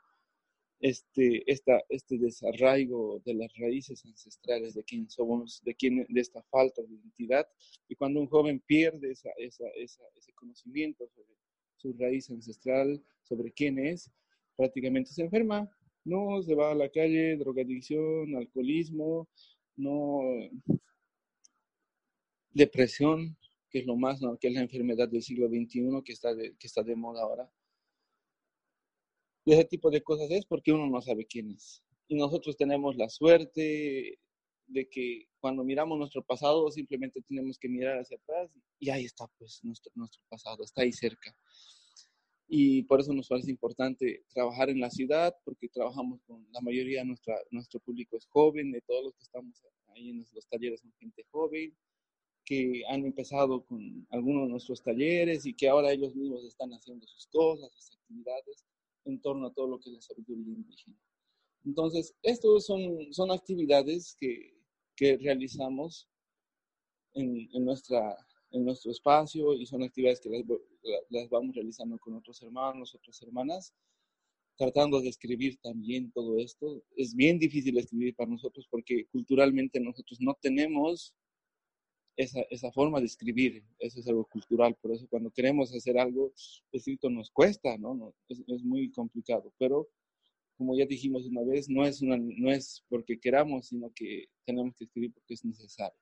este, esta, este desarraigo de las raíces ancestrales de quién somos, de, quién, de esta falta de identidad. Y cuando un joven pierde esa, esa, ese conocimiento sobre su raíz ancestral, sobre quién es, prácticamente se enferma, no se va a la calle, drogadicción, alcoholismo, no depresión, que es lo más, que es la enfermedad del siglo XXI que está de, que está de moda ahora. Ese tipo de cosas es porque uno no sabe quién es. Y nosotros tenemos la suerte de que cuando miramos nuestro pasado simplemente tenemos que mirar hacia atrás y ahí está pues nuestro, nuestro pasado, está ahí cerca. Y por eso nos parece importante trabajar en la ciudad, porque trabajamos con la mayoría de nuestra, nuestro público es joven, de todos los que estamos ahí en los talleres son gente joven, que han empezado con algunos de nuestros talleres y que ahora ellos mismos están haciendo sus cosas, sus actividades en torno a todo lo que es la sabiduría indígena. Entonces, estos son, son actividades que, que realizamos en, en, nuestra, en nuestro espacio y son actividades que las, las, vamos realizando con otros hermanos, otras hermanas, tratando de escribir también todo esto. Es bien difícil escribir para nosotros porque culturalmente nosotros no tenemos esa, esa, forma de escribir, eso es algo cultural, por eso cuando queremos hacer algo escrito nos cuesta, ¿no? no es, es, muy complicado, pero como ya dijimos una vez, no es, una, no es porque queramos, sino que tenemos que escribir porque es necesario.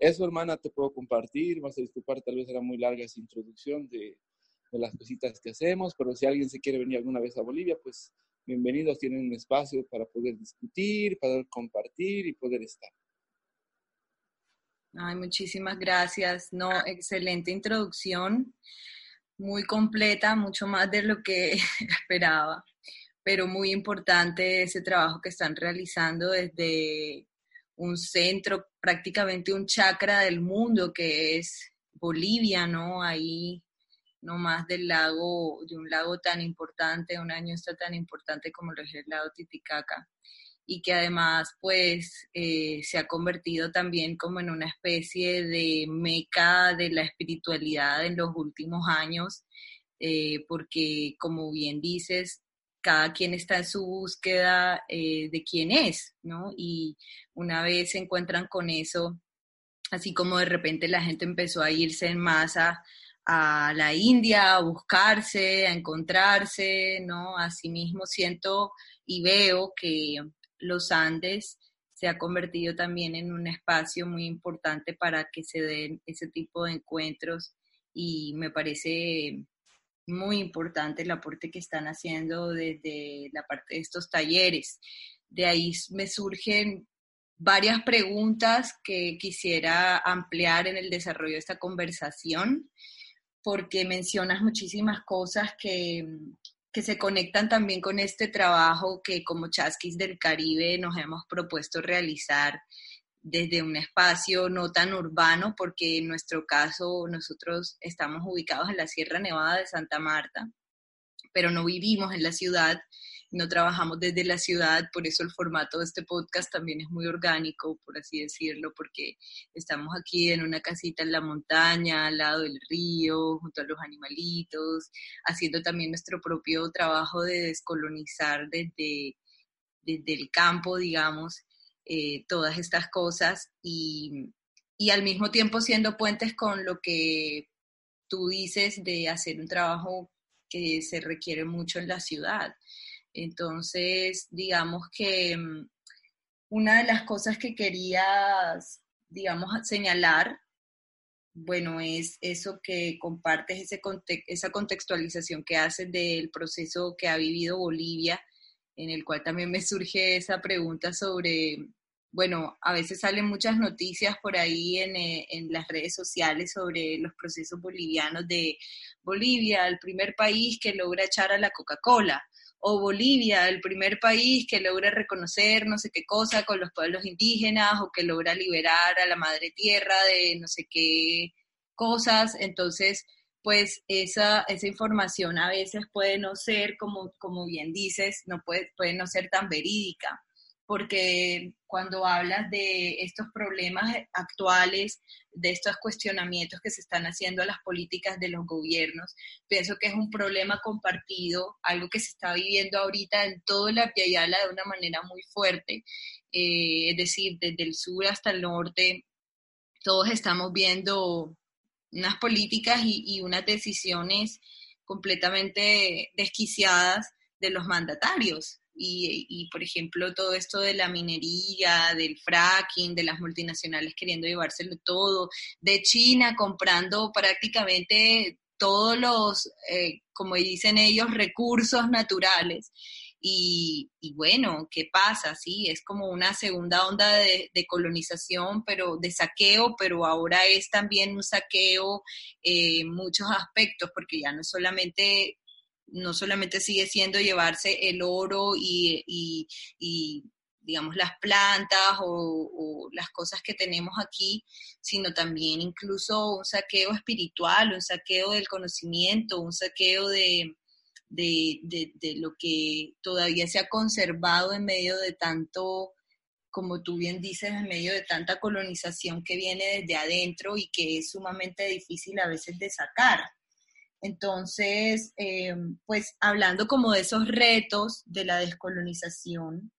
Eso, hermana, te puedo compartir. Vas a disculpar, tal vez era muy larga esa introducción de, de, las cositas que hacemos, pero si alguien se quiere venir alguna vez a Bolivia, pues bienvenidos. Tienen un espacio para poder discutir, para poder compartir y poder estar. Ay, muchísimas gracias. No, excelente introducción, muy completa, mucho más de lo que esperaba pero muy importante ese trabajo que están realizando desde un centro, prácticamente un chakra del mundo que es Bolivia, ¿no? Ahí no más del lago, de un lago tan importante, un año está tan importante como lo es el lago Titicaca, y que además pues eh, se ha convertido también como en una especie de meca de la espiritualidad en los últimos años, eh, porque como bien dices, cada quien está en su búsqueda eh, de quién es, ¿no? Y una vez se encuentran con eso, así como de repente la gente empezó a irse en masa a la India, a buscarse, a encontrarse, ¿no? Asimismo siento y veo que los Andes se ha convertido también en un espacio muy importante para que se den ese tipo de encuentros y me parece muy importante el aporte que están haciendo desde la parte de estos talleres. De ahí me surgen varias preguntas que quisiera ampliar en el desarrollo de esta conversación, porque mencionas muchísimas cosas que, que se conectan también con este trabajo que como Chasquis del Caribe nos hemos propuesto realizar desde un espacio no tan urbano, porque en nuestro caso nosotros estamos ubicados en la Sierra Nevada de Santa Marta, pero no vivimos en la ciudad, no trabajamos desde la ciudad, por eso el formato de este podcast también es muy orgánico, por así decirlo, porque estamos aquí en una casita en la montaña, al lado del río, junto a los animalitos, haciendo también nuestro propio trabajo de descolonizar desde, desde el campo, digamos, eh, todas estas cosas y, y al mismo tiempo siendo puentes con lo que tú dices de hacer un trabajo que se requiere mucho en la ciudad. Entonces, digamos que mm, una de las cosas que querías, digamos, señalar, bueno, es eso que compartes, ese esa contextualización que haces del proceso que ha vivido Bolivia, en el cual también me surge esa pregunta sobre bueno, a veces salen muchas noticias por ahí en, eh, en, las redes sociales sobre los procesos bolivianos de Bolivia, el primer país que logra echar a la Coca-Cola, o Bolivia, el primer país que logra reconocer no sé qué cosa con los pueblos indígenas, o que logra liberar a la madre tierra de no sé qué cosas. Entonces, pues esa, esa información a veces puede no ser, como, como bien dices, no puede, puede no ser tan verídica porque cuando hablas de estos problemas actuales, de estos cuestionamientos que se están haciendo a las políticas de los gobiernos, pienso que es un problema compartido, algo que se está viviendo ahorita en todo la Piayala de una manera muy fuerte, eh, es decir, desde el sur hasta el norte, todos estamos viendo unas políticas y, y unas decisiones completamente desquiciadas de los mandatarios. Y, por ejemplo, todo esto de la minería, del fracking, de las multinacionales queriendo llevárselo todo, de China comprando prácticamente todos los, eh, como dicen ellos, recursos naturales. Y, bueno, ¿qué pasa? Sí, es como una segunda onda de, colonización, pero de saqueo, pero ahora es también un saqueo en eh, muchos aspectos, porque ya no solamente no solamente sigue siendo llevarse el oro y, digamos, las plantas o, las cosas que tenemos aquí, sino también incluso un saqueo espiritual, un saqueo del conocimiento, un saqueo de, de, lo que todavía se ha conservado en medio de tanto, como tú bien dices, en medio de tanta colonización que viene desde adentro y que es sumamente difícil a veces de sacar. Entonces, eh, pues hablando como de esos retos de la descolonización,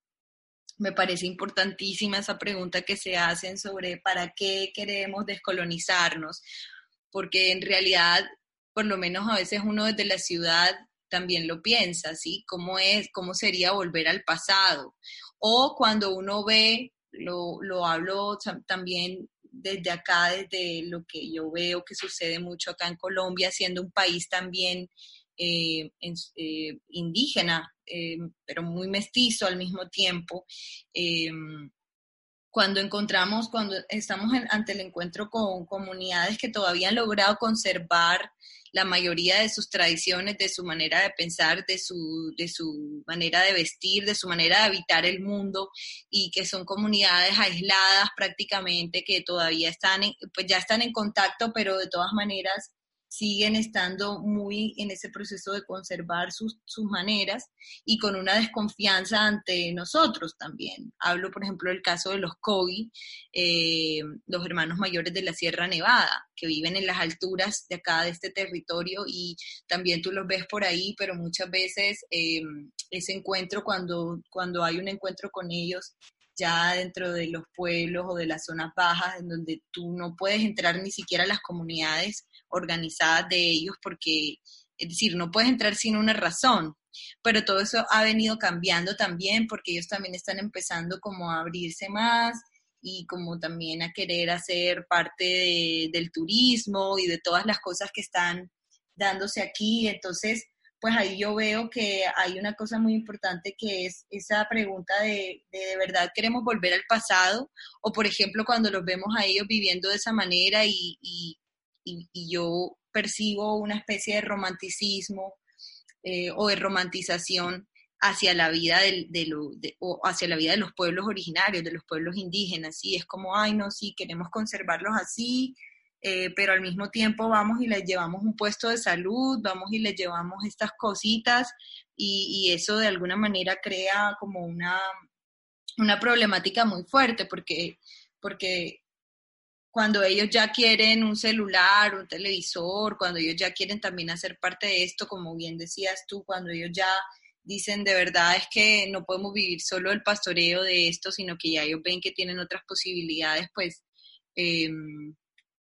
me parece importantísima esa pregunta que se hacen sobre para qué queremos descolonizarnos, porque en realidad, por lo menos a veces uno desde la ciudad también lo piensa, ¿sí? ¿Cómo, es, cómo sería volver al pasado? O cuando uno ve, lo, lo hablo también desde acá, desde lo que yo veo que sucede mucho acá en Colombia, siendo un país también eh, eh, indígena, eh, pero muy mestizo al mismo tiempo. cuando encontramos, cuando estamos ante el encuentro con comunidades que todavía han logrado conservar la mayoría de sus tradiciones, de su manera de pensar, de su, de su manera de vestir, de su manera de habitar el mundo y que son comunidades aisladas prácticamente que todavía están, pues ya están en contacto, pero de todas maneras siguen estando muy en ese proceso de conservar sus, maneras y con una desconfianza ante nosotros también. Hablo, por ejemplo, del caso de los Kogi, eh, los hermanos mayores de la Sierra Nevada, que viven en las alturas de acá, de este territorio, y también tú los ves por ahí, pero muchas veces eh, ese encuentro, cuando, cuando hay un encuentro con ellos, ya dentro de los pueblos o de las zonas bajas, en donde tú no puedes entrar ni siquiera a las comunidades organizadas de ellos, porque, es decir, no puedes entrar sin una razón. Pero todo eso ha venido cambiando también, porque ellos también están empezando como a abrirse más y como también a querer hacer parte del turismo y de todas las cosas que están dándose aquí. Entonces, pues ahí yo veo que hay una cosa muy importante que es esa pregunta de, de, verdad queremos volver al pasado o por ejemplo cuando los vemos a ellos viviendo de esa manera y, y, yo percibo una especie de romanticismo eh, o de romantización hacia la vida de, de, o hacia la vida de los pueblos originarios, de los pueblos indígenas, y es como, ay, no, sí, queremos conservarlos así, eh, pero al mismo tiempo vamos y les llevamos un puesto de salud, vamos y les llevamos estas cositas y, eso de alguna manera crea como una, una problemática muy fuerte porque, porque cuando ellos ya quieren un celular, un televisor, cuando ellos ya quieren también hacer parte de esto, como bien decías tú, cuando ellos ya dicen de verdad es que no podemos vivir solo el pastoreo de esto, sino que ya ellos ven que tienen otras posibilidades, pues eh,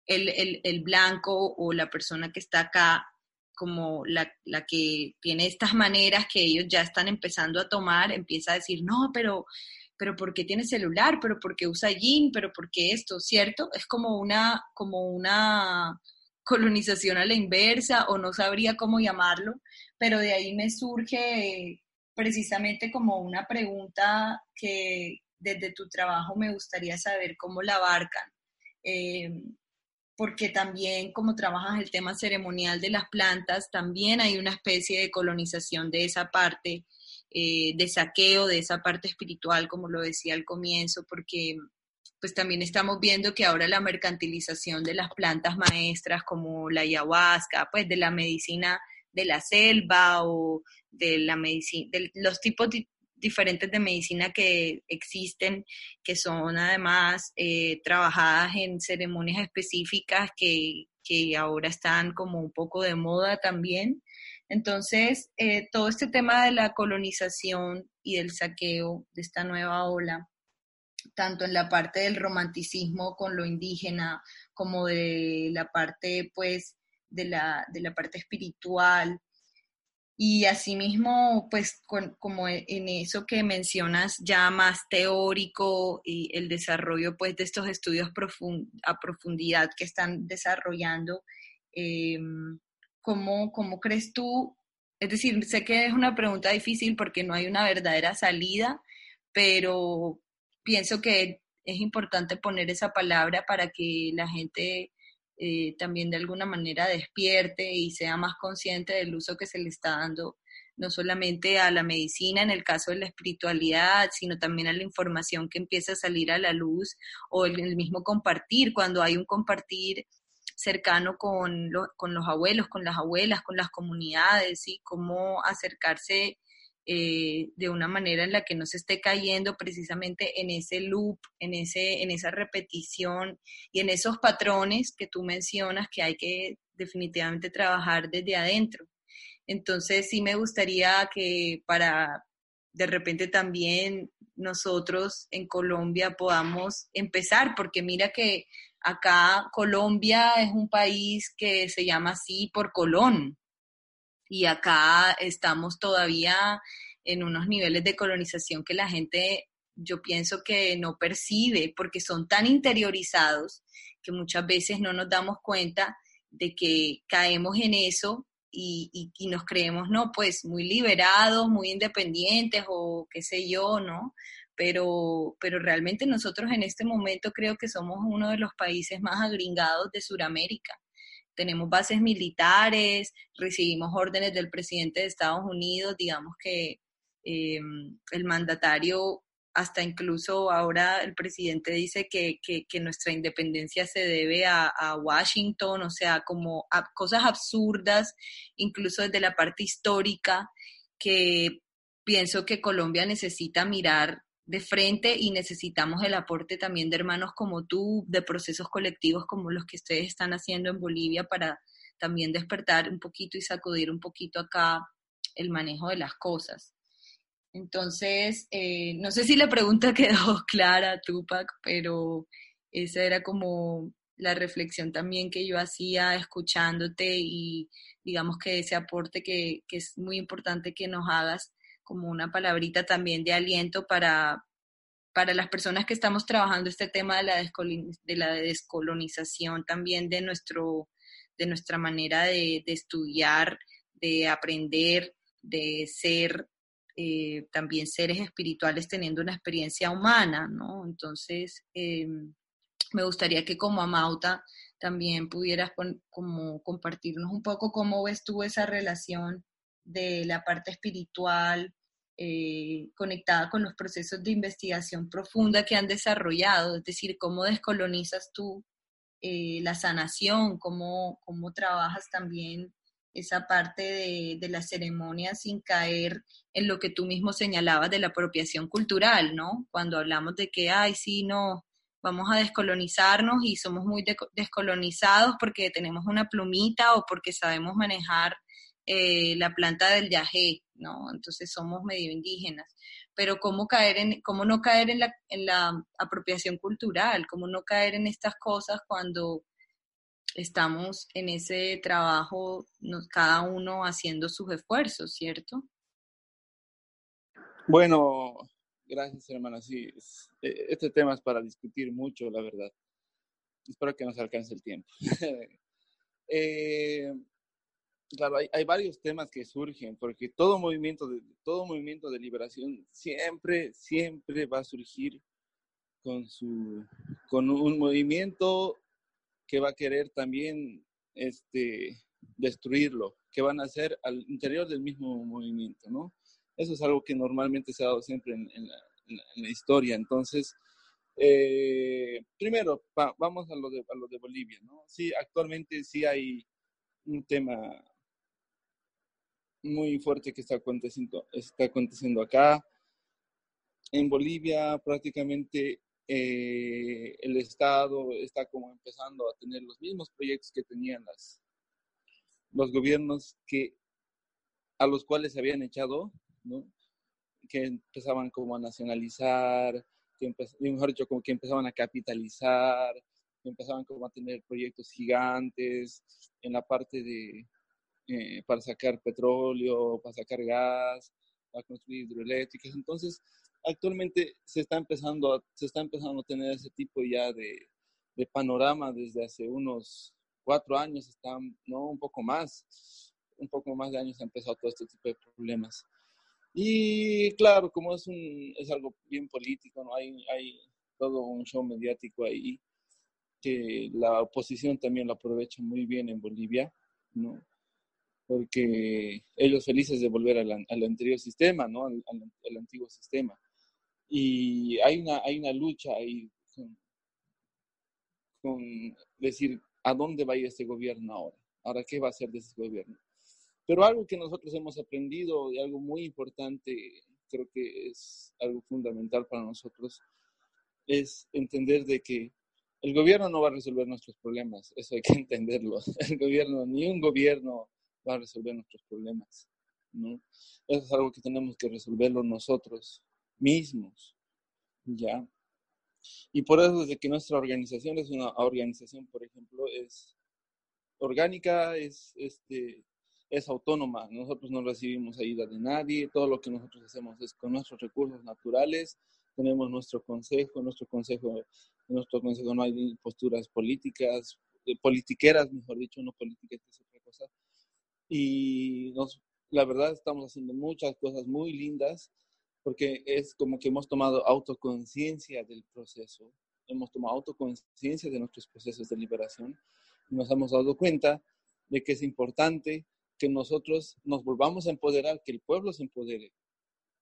el, el, blanco o la persona que está acá como la, la, que tiene estas maneras que ellos ya están empezando a tomar, empieza a decir, no, pero, pero ¿por qué tiene celular? ¿Pero por qué usa jean? ¿Pero por qué esto? ¿Cierto? Es como una, como una colonización a la inversa o no sabría cómo llamarlo, pero de ahí me surge precisamente como una pregunta que desde tu trabajo me gustaría saber cómo la abarcan. Eh, porque también como trabajas el tema ceremonial de las plantas, también hay una especie de colonización de esa parte, eh, de saqueo, de esa parte espiritual, como lo decía al comienzo, porque pues también estamos viendo que ahora la mercantilización de las plantas maestras como la ayahuasca, pues de la medicina de la selva o de la medicina, de los tipos diferentes de medicina que existen, que son además eh, trabajadas en ceremonias específicas que, que, ahora están como un poco de moda también. Entonces, eh, todo este tema de la colonización y del saqueo de esta nueva ola, tanto en la parte del romanticismo con lo indígena, como de la parte, pues, de la, de la parte espiritual, y asimismo, pues como e, en eso que mencionas ya más teórico y el desarrollo pues de estos estudios a profundidad que están desarrollando, eh, ¿cómo, ¿cómo crees tú? Es decir, sé que es una pregunta difícil porque no hay una verdadera salida, pero pienso que es importante poner esa palabra para que la gente eh, también de alguna manera despierte y sea más consciente del uso que se le está dando no solamente a la medicina en el caso de la espiritualidad, sino también a la información que empieza a salir a la luz o el, mismo compartir, cuando hay un compartir cercano con, los abuelos, con las abuelas, con las comunidades, y cómo acercarse eh, de una manera en la que no se esté cayendo precisamente en ese loop, en, ese, en esa repetición y en esos patrones que tú mencionas que hay que definitivamente trabajar desde adentro. Entonces sí me gustaría que para de repente también nosotros en Colombia podamos empezar, porque mira que acá Colombia es un país que se llama así por Colón, y acá estamos todavía en unos niveles de colonización que la gente, yo pienso que no percibe porque son tan interiorizados que muchas veces no nos damos cuenta de que caemos en eso y, y, nos creemos, no, pues muy liberados, muy independientes o qué sé yo, ¿no? Pero, pero realmente nosotros en este momento creo que somos uno de los países más agringados de Sudamérica. Tenemos bases militares, recibimos órdenes del presidente de Estados Unidos, digamos que eh, el mandatario, hasta incluso ahora el presidente dice que, nuestra independencia se debe a, Washington, o sea, como a cosas absurdas, incluso desde la parte histórica, que pienso que Colombia necesita mirar de frente y necesitamos el aporte también de hermanos como tú, de procesos colectivos como los que ustedes están haciendo en Bolivia para también despertar un poquito y sacudir un poquito acá el manejo de las cosas. Entonces, eh, no sé si la pregunta quedó clara, Tupac, pero esa era como la reflexión también que yo hacía escuchándote y digamos que ese aporte que, que es muy importante que nos hagas como una palabrita también de aliento para, para las personas que estamos trabajando este tema de la, de la descolonización también de, nuestro, de nuestra manera de, estudiar, de aprender, de ser eh, también seres espirituales teniendo una experiencia humana, ¿no? Entonces, em, me gustaría que como Amauta también pudieras como compartirnos un poco cómo ves tú esa relación de la parte espiritual eh, conectada con los procesos de investigación profunda que han desarrollado, es decir, cómo descolonizas tú eh, la sanación, cómo, cómo trabajas también esa parte de, de, la ceremonia sin caer en lo que tú mismo señalabas de la apropiación cultural, ¿no? Cuando hablamos de que, ay, sí, no, vamos a descolonizarnos y somos muy descolonizados porque tenemos una plumita o porque sabemos manejar eh, la planta del yagé, ¿no? Entonces somos medio indígenas. Pero cómo caer en, cómo no caer en la, en la apropiación cultural, cómo no caer en estas cosas cuando estamos en ese trabajo, cada uno haciendo sus esfuerzos, ¿cierto? Bueno, gracias hermana. Sí, e, este tema es para discutir mucho, la verdad. Espero que nos alcance el tiempo. eh, Claro, hay, varios temas que surgen, porque todo movimiento, de, todo movimiento de liberación siempre, siempre va a surgir con, su, con un movimiento que va a querer también este, destruirlo, que van a hacer al interior del mismo movimiento, ¿no? Eso es algo que normalmente se ha dado siempre en, la, historia. Entonces, eh, primero, vamos a lo, de, a lo de Bolivia, ¿no? Sí, actualmente sí hay un tema muy fuerte que está aconteciendo, está aconteciendo acá. En Bolivia prácticamente eh, el Estado está como empezando a tener los mismos proyectos que tenían las, los gobiernos que, a los cuales se habían echado, ¿no? que empezaban como a nacionalizar, que mejor dicho, como que empezaban a capitalizar, que empezaban como a tener proyectos gigantes en la parte de, eh, para sacar petróleo, para sacar gas, para construir hidroeléctricas. Entonces, actualmente se está empezando a, se está empezando a tener ese tipo ya de, panorama desde hace unos cuatro años, está, no un poco más, un poco más de años ha empezado todo este tipo de problemas. Y claro, como es, un, algo bien político, ¿no? hay, hay todo un show mediático ahí que la oposición también lo aprovecha muy bien en Bolivia, ¿no? Porque ellos felices de volver al, al anterior sistema, ¿no? Al, al, antiguo sistema. Y hay una, hay una lucha ahí con, con, decir a dónde va a ir este gobierno ahora. Ahora, ¿qué va a hacer de este gobierno? Pero algo que nosotros hemos aprendido y algo muy importante, creo que es algo fundamental para nosotros, es entender de que el gobierno no va a resolver nuestros problemas, eso hay que entenderlo. El gobierno, ni un gobierno va a resolver nuestros problemas, ¿no? Eso es algo que tenemos que resolverlo nosotros mismos, ¿ya? Y por eso desde que nuestra organización es una organización, por ejemplo, es orgánica, es, este, es autónoma. Nosotros no recibimos ayuda de nadie, todo lo que nosotros hacemos es con nuestros recursos naturales. Tenemos nuestro consejo, nuestro consejo, nuestro consejo no hay posturas políticas, eh, politiqueras, mejor dicho, no políticas, es otra cosa. Y nos, la verdad estamos haciendo muchas cosas muy lindas porque es como que hemos tomado autoconciencia del proceso, hemos tomado autoconciencia de nuestros procesos de liberación y nos hemos dado cuenta de que es importante que nosotros nos volvamos a empoderar, que el pueblo se empodere,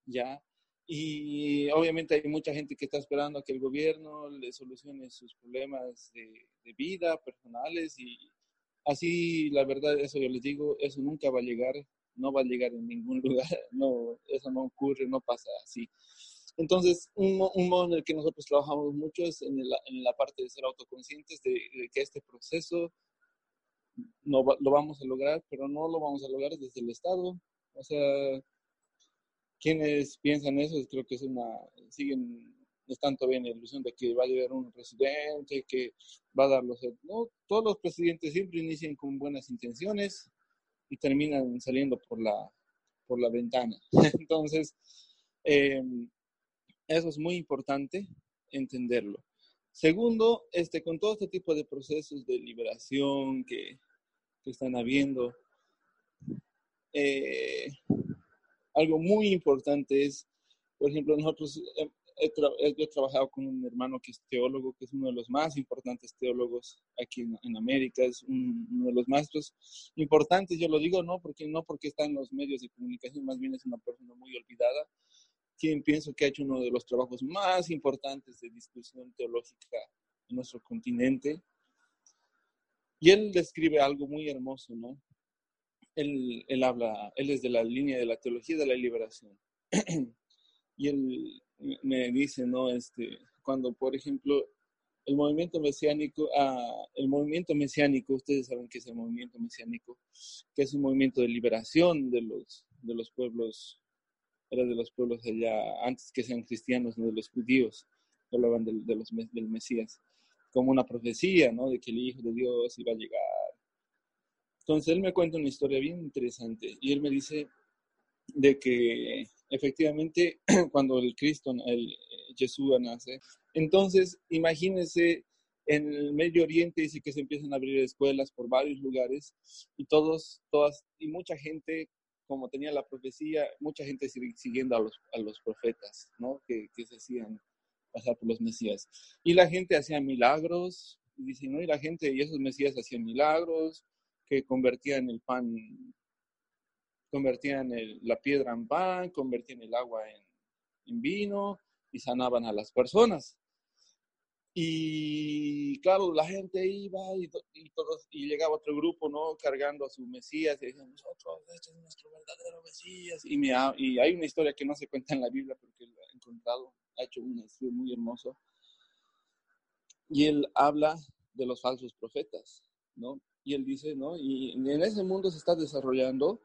¿ya? Y obviamente hay mucha gente que está esperando a que el gobierno le solucione sus problemas de, de vida personales y así, la verdad, eso yo les digo, eso nunca va a llegar, no va a llegar en ningún lugar, no, eso no ocurre, no pasa así. Entonces, un, un modo en el que nosotros trabajamos mucho es en la, en la parte de ser autoconscientes de, de que este proceso no lo vamos a lograr, pero no lo vamos a lograr desde el Estado. O sea, quienes piensan eso, creo que es una, siguen, están todavía en la ilusión de que va a llegar un presidente, que va a dar los... No, todos los presidentes siempre inician con buenas intenciones y terminan saliendo por la, por la ventana. Entonces, em, eso es muy importante entenderlo. Segundo, este, con todo este tipo de procesos de liberación que, que están habiendo, eh, algo muy importante es, por ejemplo, nosotros, he, he, trabajado con un hermano que es teólogo, que es uno de los más importantes teólogos aquí en, en América, es un, uno de los maestros importantes, yo lo digo no porque, no porque está en los medios de comunicación, más bien es una persona muy olvidada, quien pienso que ha hecho uno de los trabajos más importantes de discusión teológica en nuestro continente. Y él describe algo muy hermoso, ¿no? Él, él habla, él es de la línea de la teología de la liberación. y él me dice, ¿no? Este, cuando, por ejemplo, el movimiento mesiánico, ah, el movimiento mesiánico, ustedes saben que es el movimiento mesiánico, que es un movimiento de liberación de los, de los pueblos era de los pueblos allá, antes que sean cristianos, no de los judíos, hablaban de los, del Mesías, como una profecía, ¿no? De que el Hijo de Dios iba a llegar. Entonces él me cuenta una historia bien interesante y él me dice de que efectivamente cuando el Cristo, el Jesús nace, entonces imagínense en el Medio Oriente dice que se empiezan a abrir escuelas por varios lugares y todos, todas, y mucha gente como tenía la profecía, mucha gente siguiendo a los, a los profetas, ¿no? Que, que se hacían pasar por los mesías. Y la gente hacía milagros, y dicen, ¿no? Y la gente, y esos mesías hacían milagros, que convertían el pan, convertían el, la piedra en pan, convertían el agua en, en vino y sanaban a las personas. Y claro, la gente iba y, y, todos, y llegaba otro grupo, ¿no? Cargando a su Mesías y decían, nosotros, este es nuestro verdadero Mesías. Y, me, y hay una historia que no se cuenta en la Biblia porque lo he encontrado, ha hecho un estudio muy hermoso. Y él habla de los falsos profetas, ¿no? Y él dice, ¿no? Y en ese mundo se está desarrollando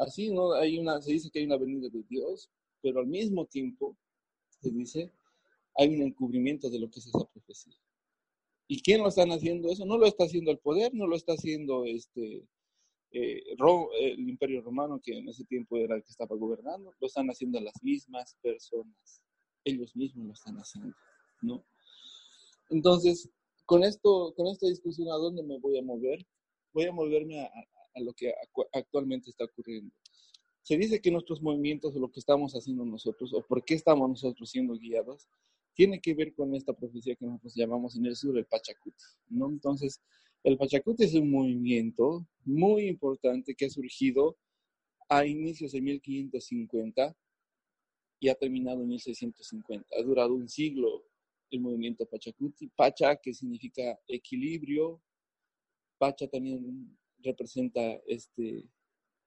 así, ¿no? Hay una, se dice que hay una venida de Dios, pero al mismo tiempo se dice hay un encubrimiento de lo que es esa profecía. ¿Y quién lo están haciendo eso? No lo está haciendo el poder, no lo está haciendo este, eh, el imperio romano, que en ese tiempo era el que estaba gobernando, lo están haciendo las mismas personas. Ellos mismos lo están haciendo, ¿no? Entonces, con, esto, con esta discusión, ¿a dónde me voy a mover? Voy a moverme a, lo que actualmente está ocurriendo. Se dice que nuestros movimientos lo que estamos haciendo nosotros, o por qué estamos nosotros siendo guiados, tiene que ver con esta profecía que nosotros llamamos en el sur el Pachacuti, ¿no? Entonces, el Pachacuti es un movimiento muy importante que ha surgido a inicios de 1550 y ha terminado en 1650. Ha durado un siglo el movimiento Pachacuti. Pacha, que significa equilibrio. Pacha también representa este,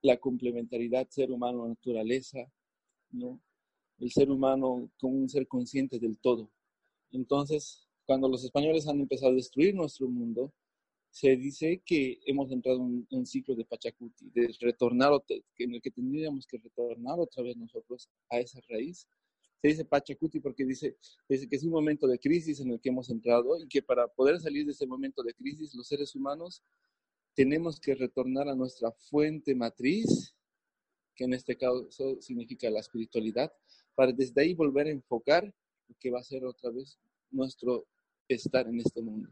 la complementariedad ser humano-naturaleza, ¿no? El ser humano como un ser consciente del todo. Entonces, cuando los españoles han empezado a destruir nuestro mundo, se dice que hemos entrado en un ciclo de Pachacuti, de retornar, en el que tendríamos que retornar otra vez nosotros a esa raíz. Se dice Pachacuti porque dice, dice que es un momento de crisis en el que hemos entrado y que para poder salir de ese momento de crisis, los seres humanos tenemos que retornar a nuestra fuente matriz, que en este caso significa la espiritualidad, para desde ahí volver a enfocar lo que va a ser otra vez nuestro estar en este mundo.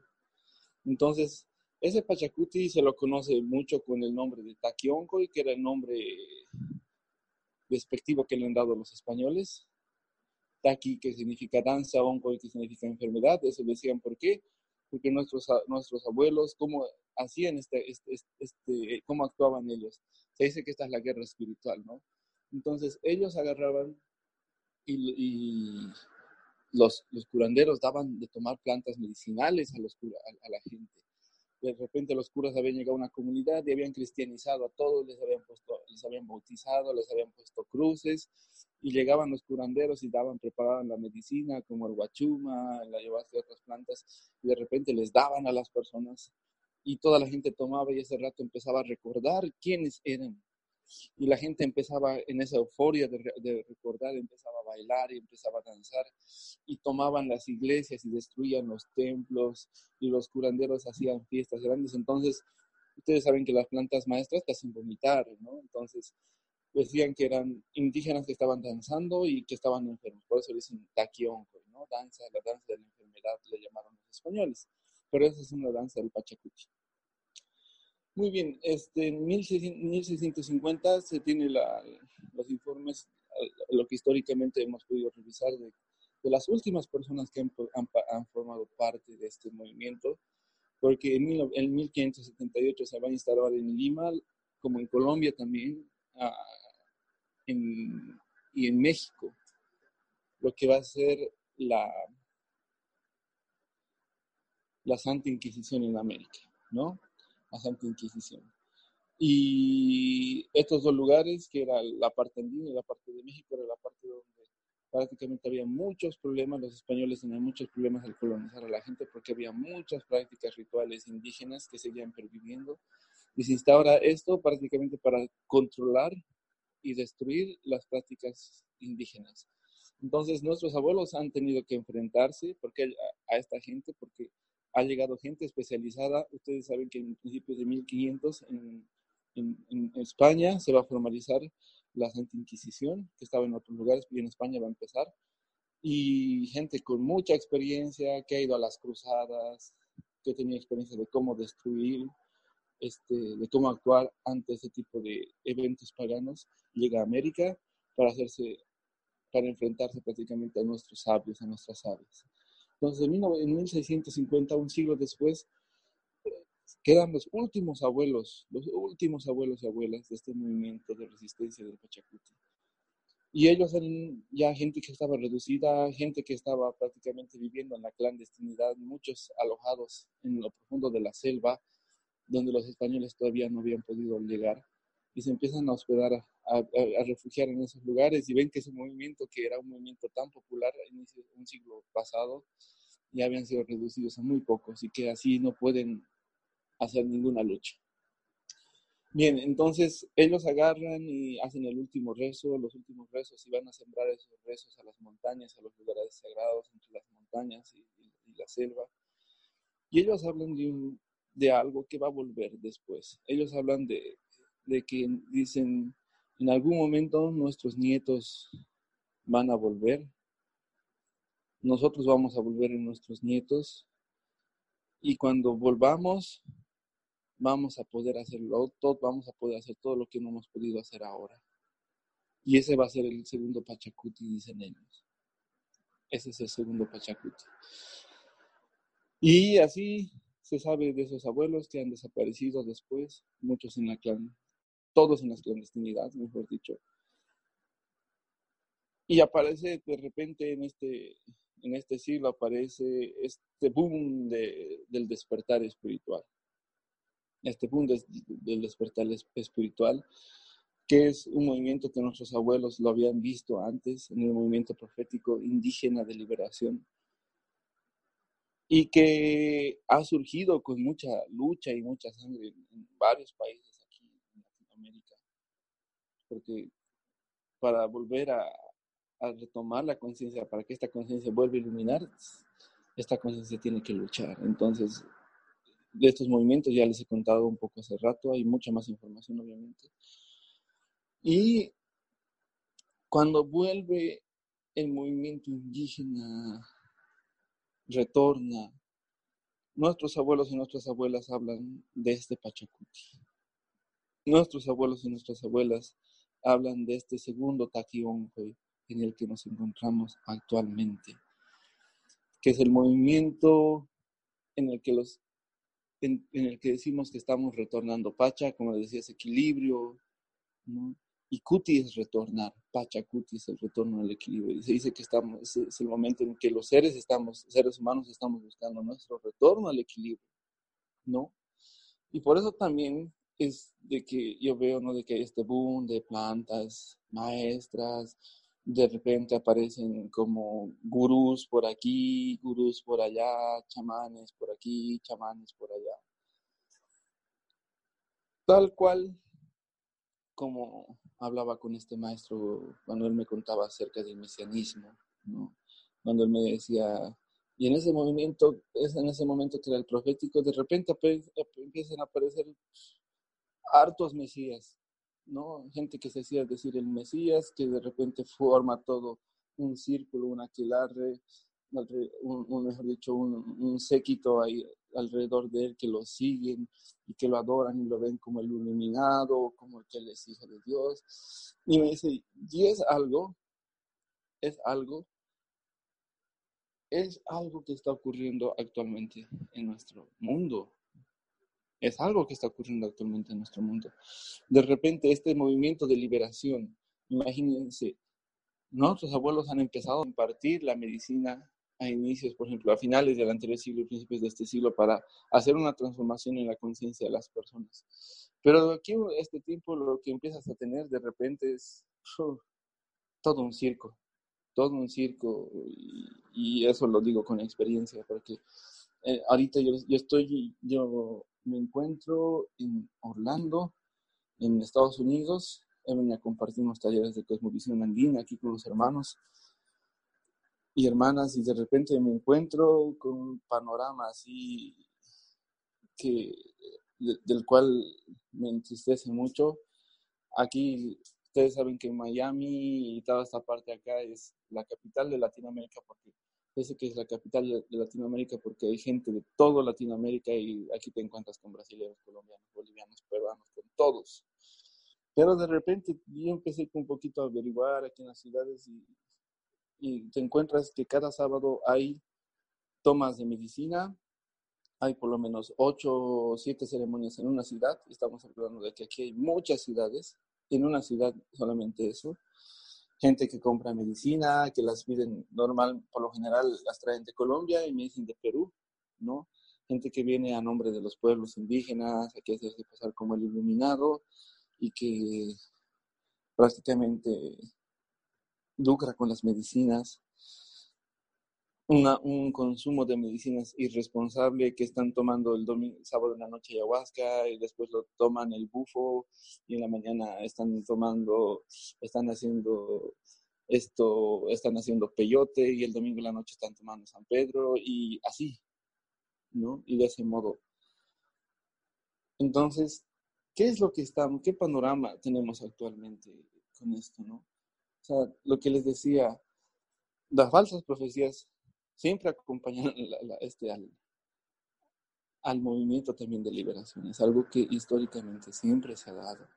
Entonces, ese Pachacuti se lo conoce mucho con el nombre de y que era el nombre despectivo que le han dado los españoles. Taqui, que significa danza, Oncoy, que significa enfermedad. Eso decían por qué. Porque nuestros, nuestros abuelos, cómo hacían este, este, este, este, cómo actuaban ellos. Se dice que esta es la guerra espiritual, ¿no? Entonces, ellos agarraban y, los, los, curanderos daban de tomar plantas medicinales a, los, a la gente de repente los curas habían llegado a una comunidad y habían cristianizado a todos, les habían, puesto, les habían bautizado, les habían puesto cruces, y llegaban los curanderos y daban, preparaban la medicina como el guachuma, la llevaste de otras plantas, y de repente les daban a las personas, y toda la gente tomaba y ese rato empezaba a recordar quiénes eran y la gente empezaba en esa euforia de, recordar, empezaba a bailar y empezaba a danzar y tomaban las iglesias y destruían los templos y los curanderos hacían fiestas grandes. Entonces, ustedes saben que las plantas maestras te hacen vomitar, ¿no? Entonces, decían que eran indígenas que estaban danzando y que estaban enfermos. Por eso dicen taquionco, ¿no? Danza, la danza de la enfermedad, le llamaron los españoles. Pero esa es una danza del Pachacuti. Muy bien, este, en 1650 se tiene los informes, lo que históricamente hemos podido revisar de, las últimas personas que han, formado parte de este movimiento, porque en, en 1578 se va a instalar en Lima, como en Colombia también, y en México, lo que va a ser la, la Santa Inquisición en América, ¿no? A Santa Inquisición. Y estos dos lugares, que era la parte andina y la parte de México, era la parte donde prácticamente había muchos problemas, los españoles tenían muchos problemas al colonizar a la gente porque había muchas prácticas rituales indígenas que seguían perviviendo. Y se instaura esto prácticamente para controlar y destruir las prácticas indígenas. Entonces nuestros abuelos han tenido que enfrentarse porque a, a esta gente porque ha llegado gente especializada. Ustedes saben que en principios de 1500 en, en, España se va a formalizar la Santa Inquisición, que estaba en otros lugares, y en España va a empezar. Y gente con mucha experiencia, que ha ido a las cruzadas, que tenía experiencia de cómo destruir, este, de cómo actuar ante ese tipo de eventos paganos, llega a América para hacerse, para enfrentarse prácticamente a nuestros sabios, a nuestras sabias. Entonces, en 1650, un siglo después, quedan los últimos abuelos, los últimos abuelos y abuelas de este movimiento de resistencia del Pachacuti. Y ellos eran ya gente que estaba reducida, gente que estaba prácticamente viviendo en la clandestinidad, muchos alojados en lo profundo de la selva, donde los españoles todavía no habían podido llegar, y se empiezan a hospedar, a, a, refugiar en esos lugares, y ven que ese movimiento, que era un movimiento tan popular en un siglo pasado, ya habían sido reducidos a muy pocos y que así no pueden hacer ninguna lucha. Bien, entonces ellos agarran y hacen el último rezo, los últimos rezos y van a sembrar esos rezos a las montañas, a los lugares sagrados entre las montañas y, la selva. Y ellos hablan de, de algo que va a volver después. Ellos hablan de, de que dicen, en algún momento nuestros nietos van a volver, nosotros vamos a volver en nuestros nietos y cuando volvamos vamos a poder hacerlo vamos a poder hacer todo lo que no hemos podido hacer ahora. Y ese va a ser el segundo Pachacuti, dicen ellos. Ese es el segundo Pachacuti. Y así se sabe de esos abuelos que han desaparecido después, muchos en la clan, todos en la clandestinidad, mejor dicho. Y aparece de repente en este, en este siglo, aparece este boom del despertar espiritual este punto del despertar espiritual, que es un movimiento que nuestros abuelos lo habían visto antes en el movimiento profético indígena de liberación y que ha surgido con mucha lucha y mucha sangre en varios países. Porque para volver a, retomar la conciencia, para que esta conciencia vuelva a iluminar, esta conciencia tiene que luchar. Entonces, de estos movimientos, ya les he contado un poco hace rato, hay mucha más información obviamente. Y cuando vuelve el movimiento indígena, retorna, nuestros abuelos y nuestras abuelas hablan de este Pachacuti. Nuestros abuelos y nuestras abuelas hablan de este segundo Taquionque en el que nos encontramos actualmente, que es el movimiento en el que los en, el que decimos que estamos retornando Pacha, como decía, es equilibrio, ¿no? Y Kuti es retornar, Pacha Kuti es el retorno al equilibrio. Y se dice que estamos, es, el momento en que los seres estamos, seres humanos estamos buscando nuestro retorno al equilibrio, ¿no? Y por eso también es de que yo veo, ¿no? De que este boom de plantas maestras, de repente aparecen como gurús por aquí, gurús por allá, chamanes por aquí, chamanes por allá. Tal cual como hablaba con este maestro cuando él me contaba acerca del mesianismo, ¿no? cuando él me decía, y en ese movimiento, es en ese momento que era el profético, de repente empiezan a aparecer hartos mesías, ¿no? Gente que se hacía decir el Mesías, que de repente forma todo un círculo, un aquelarre, un, mejor dicho, un, séquito ahí alrededor de él que lo siguen y que lo adoran y lo ven como el iluminado, como el que él es hijo de Dios. Y me dice, y es algo, es algo, es algo que está ocurriendo actualmente en nuestro mundo. Es algo que está ocurriendo actualmente en nuestro mundo. De repente, este movimiento de liberación, imagínense, nuestros abuelos han empezado a impartir la medicina a inicios, por ejemplo, a finales del anterior siglo principios de este siglo para hacer una transformación en la conciencia de las personas. Pero aquí, este tiempo, lo que empiezas a tener de repente es todo un circo, todo un circo, y, eso lo digo con experiencia, porque eh, ahorita yo, yo estoy, yo me encuentro en Orlando, en Estados Unidos. He venido a compartir unos talleres de cosmovisión andina aquí con los hermanos y hermanas y de repente me encuentro con un panorama así que del cual me entristece mucho. Aquí ustedes saben que Miami y toda esta parte acá es la capital de Latinoamérica porque Parece que es la capital de Latinoamérica porque hay gente de toda Latinoamérica y aquí te encuentras con brasileños, colombianos, bolivianos, peruanos, con todos. Pero de repente yo empecé un poquito a averiguar aquí en las ciudades y, y te encuentras que cada sábado hay tomas de medicina, hay por lo menos ocho o siete ceremonias en una ciudad. Estamos hablando de que aquí hay muchas ciudades, en una ciudad solamente eso gente que compra medicina, que las piden normal, por lo general las traen de Colombia y me dicen de Perú, ¿no? Gente que viene a nombre de los pueblos indígenas, que hacerse pasar como el iluminado y que prácticamente lucra con las medicinas un consumo de medicinas irresponsable que están tomando el domingo, sábado en la noche ayahuasca y después lo toman el bufo y en la mañana están tomando, están haciendo esto, están haciendo peyote y el domingo en la noche están tomando San Pedro y así, ¿no? Y de ese modo. Entonces, ¿qué es lo que estamos, qué panorama tenemos actualmente con esto, no? O sea, lo que les decía, las falsas profecías siempre acompañan este, al, al movimiento también de liberación. Es algo que históricamente siempre se ha dado.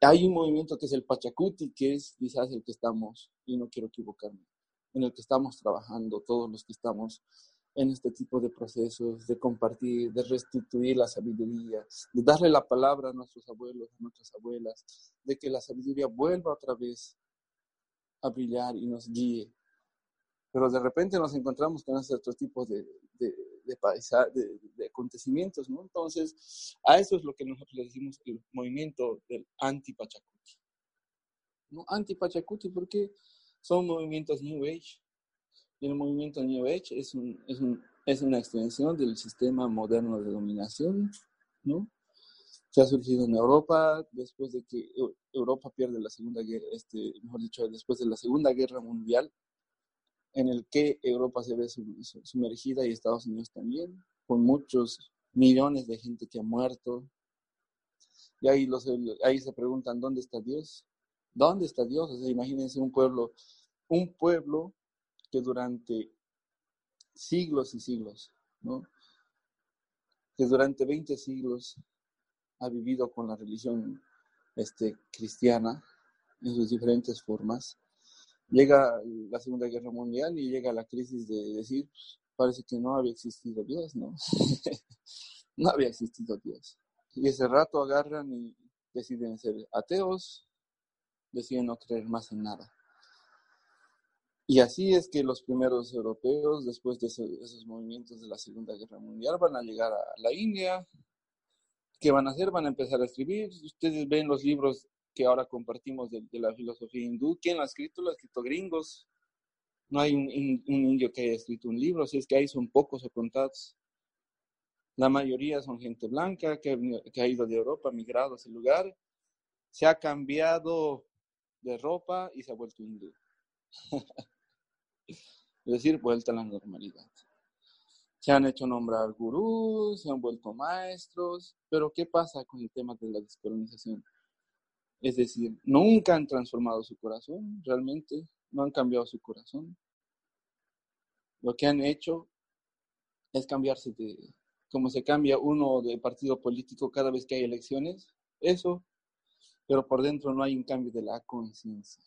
Hay un movimiento que es el Pachacuti, que es quizás el que estamos, y no quiero equivocarme, en el que estamos trabajando todos los que estamos en este tipo de procesos, de compartir, de restituir la sabiduría, de darle la palabra a nuestros abuelos, a nuestras abuelas, de que la sabiduría vuelva otra vez a brillar y nos guíe. Pero de repente nos encontramos con este otro tipo de, de, de, de, acontecimientos, ¿no? Entonces, a eso es lo que nosotros le decimos el movimiento del anti-Pachacuti. ¿No? Anti-Pachacuti porque son movimientos New Age, y el movimiento New Age es, un, es, un, es una extensión del sistema moderno de dominación, ¿no? que ha surgido en Europa después de que Europa pierde la segunda guerra, este, mejor dicho, después de la segunda guerra mundial, en el que Europa se ve sumergida y Estados Unidos también, con muchos millones de gente que ha muerto. Y ahí, los, ahí se preguntan, ¿dónde está Dios? ¿Dónde está Dios? Imagínense un pueblo, un pueblo que durante siglos y siglos, ¿no? que durante 20 siglos ha vivido con la religión este, cristiana en sus diferentes formas. Llega la Segunda Guerra Mundial y llega la crisis de decir, parece que no había existido Dios, ¿no? no había existido Dios. Y ese rato agarran y deciden ser ateos, deciden no creer más en nada. Y así es que los primeros europeos, después de esos, movimientos de la Segunda Guerra Mundial, van a llegar a la India. ¿Qué van a hacer? Van a empezar a escribir. Ustedes ven los libros que ahora compartimos de, la filosofía hindú. ¿Quién lo ha escrito? Lo ha escrito gringos. No hay un, indio que haya escrito un libro, si es que hay son pocos o contados. La mayoría son gente blanca que ha ido de Europa, migrado a ese lugar. Se ha cambiado de ropa y se ha vuelto hindú. Es decir, vuelta a la normalidad. Se han hecho nombrar gurús, se han vuelto maestros, pero ¿qué pasa con el tema de la descolonización? Es decir, nunca han transformado su corazón, realmente, no han cambiado su corazón. Lo que han hecho es cambiarse de, como se cambia uno de partido político cada vez que hay elecciones, eso, pero por dentro no hay un cambio de la conciencia.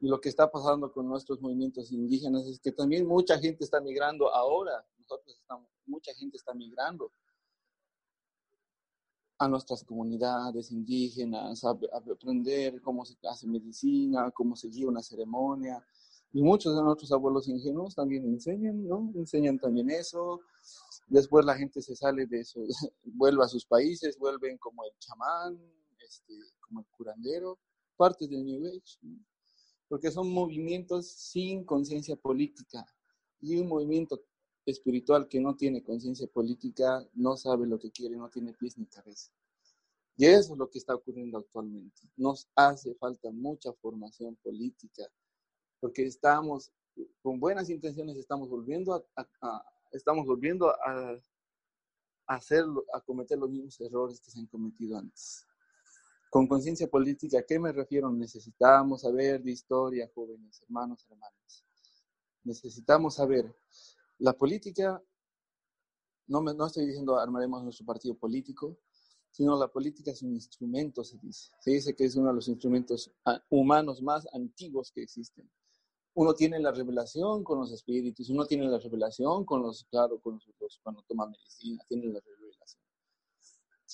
Y lo que está pasando con nuestros movimientos indígenas es que también mucha gente está migrando ahora. Nosotros estamos, mucha gente está migrando a nuestras comunidades indígenas, a, aprender cómo se hace medicina, cómo se guía una ceremonia. Y muchos de nuestros abuelos ingenuos también enseñan, ¿no? Enseñan también eso. Después la gente se sale de eso, vuelve a sus países, vuelven como el chamán, este, como el curandero, parte del New Age. ¿no? porque son movimientos sin conciencia política y un movimiento espiritual que no tiene conciencia política no sabe lo que quiere, no tiene pies ni cabeza. Y eso es lo que está ocurriendo actualmente. Nos hace falta mucha formación política, porque estamos, con buenas intenciones, estamos volviendo a, estamos volviendo a, a, hacerlo, a cometer los mismos errores que se han cometido antes. Con conciencia política, ¿a qué me refiero? Necesitamos saber de historia, jóvenes, hermanos, hermanas. Necesitamos saber. La política, no, me, no estoy diciendo armaremos nuestro partido político, sino la política es un instrumento, se dice. Se dice que es uno de los instrumentos ah, humanos más antiguos que existen. Uno tiene la revelación con los espíritus, uno tiene la revelación con los, claro, con los, cuando toma medicina, tiene la revelación.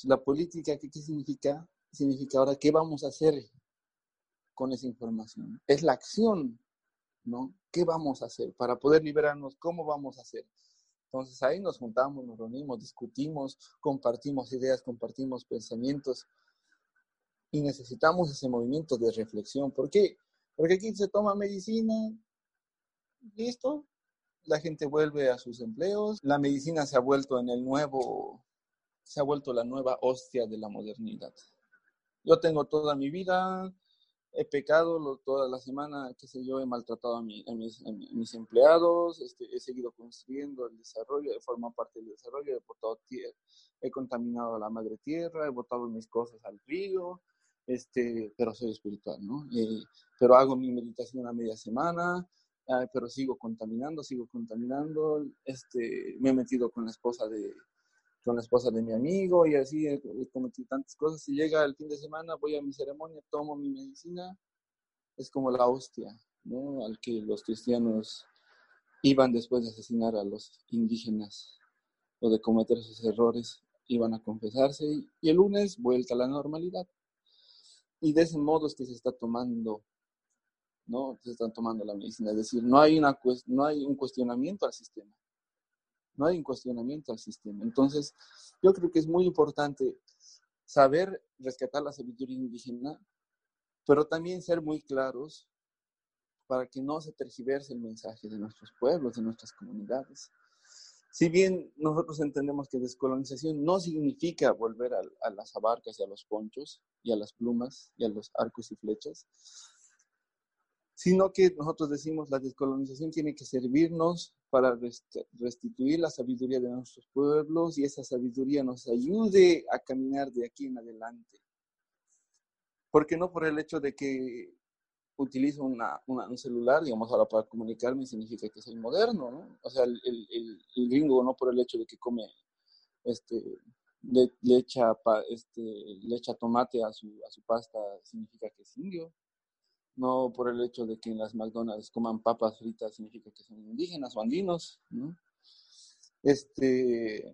La política, ¿qué, qué significa? significa ahora qué vamos a hacer con esa información. Es la acción, ¿no? ¿Qué vamos a hacer para poder liberarnos? ¿Cómo vamos a hacer? Entonces ahí nos juntamos, nos reunimos, discutimos, compartimos ideas, compartimos pensamientos y necesitamos ese movimiento de reflexión. ¿Por qué? Porque aquí se toma medicina, listo, la gente vuelve a sus empleos, la medicina se ha vuelto en el nuevo, se ha vuelto la nueva hostia de la modernidad. Yo tengo toda mi vida, he pecado toda la semana, qué sé yo, he maltratado a, mis, mis, empleados, este, he seguido construyendo el desarrollo, he formado parte del desarrollo, he botado tierra, he contaminado la madre tierra, he botado mis cosas al río, este, pero soy espiritual, ¿no? Eh, pero hago mi meditación a media semana, pero sigo contaminando, sigo contaminando, este, me he metido con la esposa de, con la esposa de mi amigo y así he, cometido tantas cosas. Si llega el fin de semana, voy a mi ceremonia, tomo mi medicina, es como la hostia, ¿no? Al que los cristianos iban después de asesinar a los indígenas o de cometer sus errores, iban a confesarse y, el lunes vuelta a la normalidad. Y de ese modo es que se está tomando, ¿no? Se están tomando la medicina. Es decir, no hay, una, no hay un cuestionamiento al sistema no hay un cuestionamiento al sistema. Entonces, yo creo que es muy importante saber rescatar la sabiduría indígena, pero también ser muy claros para que no se tergiverse el mensaje de nuestros pueblos, de nuestras comunidades. Si bien nosotros entendemos que descolonización no significa volver a, a, las abarcas y a los ponchos y a las plumas y a los arcos y flechas, sino que nosotros decimos la descolonización tiene que servirnos para restituir la sabiduría de nuestros pueblos y esa sabiduría nos ayude a caminar de aquí en adelante. Porque no por el hecho de que utilizo una, un celular, digamos, ahora para comunicarme significa que soy moderno, ¿no? O sea, el, gringo no por el hecho de que come, este, le, echa, este, le echa tomate a su, a su pasta significa que es indio no por el hecho de que en las McDonald's coman papas fritas significa que son indígenas o andinos, ¿no? Este,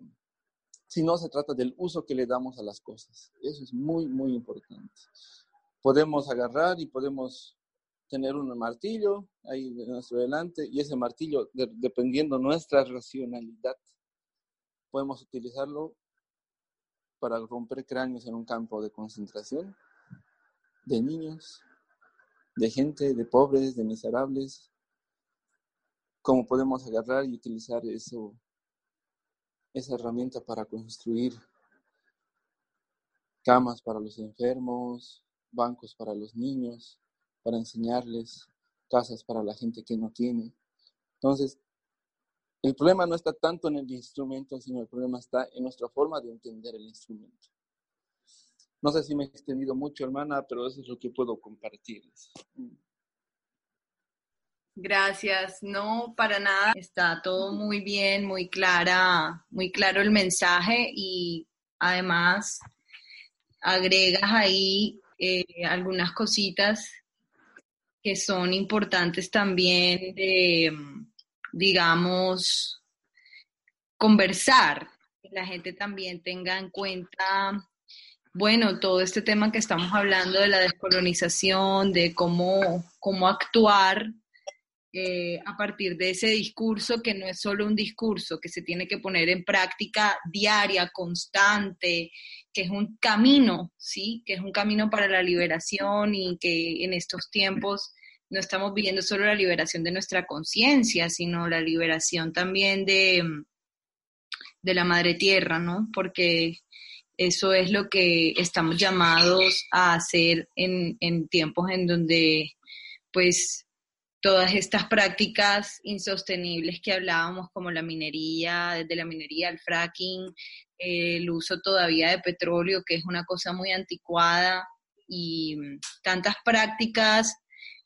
no se trata del uso que le damos a las cosas. Eso es muy, muy importante. Podemos agarrar y podemos tener un martillo ahí de nuestro delante y ese martillo, dependiendo nuestra racionalidad, podemos utilizarlo para romper cráneos en un campo de concentración de niños, de gente, de pobres, de miserables, cómo podemos agarrar y utilizar eso, esa herramienta para construir camas para los enfermos, bancos para los niños, para enseñarles, casas para la gente que no tiene. Entonces, el problema no está tanto en el instrumento, sino el problema está en nuestra forma de entender el instrumento. No sé si me he extendido mucho, hermana, pero eso es lo que puedo compartirles. Gracias, no para nada. Está todo muy bien, muy clara, muy claro el mensaje y además agregas ahí eh, algunas cositas que son importantes también de, digamos, conversar, que la gente también tenga en cuenta bueno, todo este tema que estamos hablando de la descolonización, de cómo, cómo actuar eh, a partir de ese discurso que no es solo un discurso, que se tiene que poner en práctica diaria, constante, que es un camino, ¿sí? Que es un camino para la liberación y que en estos tiempos no estamos viviendo solo la liberación de nuestra conciencia, sino la liberación también de, de la madre tierra, ¿no? Porque eso es lo que estamos llamados a hacer en, tiempos en donde, pues, todas estas prácticas insostenibles que hablábamos, como la minería, desde la minería al fracking, el uso todavía de petróleo, que es una cosa muy anticuada, y tantas prácticas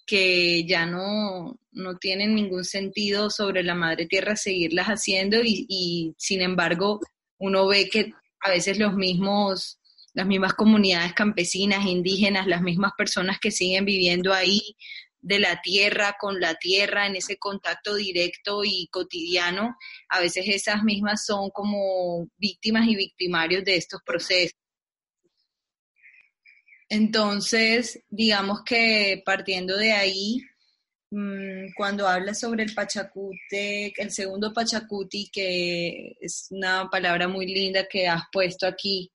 que ya no, no tienen ningún sentido sobre la madre tierra seguirlas haciendo y, y sin embargo uno ve que a veces los mismos, las mismas comunidades campesinas, indígenas, las mismas personas que siguen viviendo ahí de la tierra con la tierra en ese contacto directo y cotidiano, a veces esas mismas son como víctimas y victimarios de estos procesos. Entonces, digamos que partiendo de ahí, cuando hablas sobre el Pachacute, el segundo Pachacuti, que es una palabra muy linda que has puesto aquí,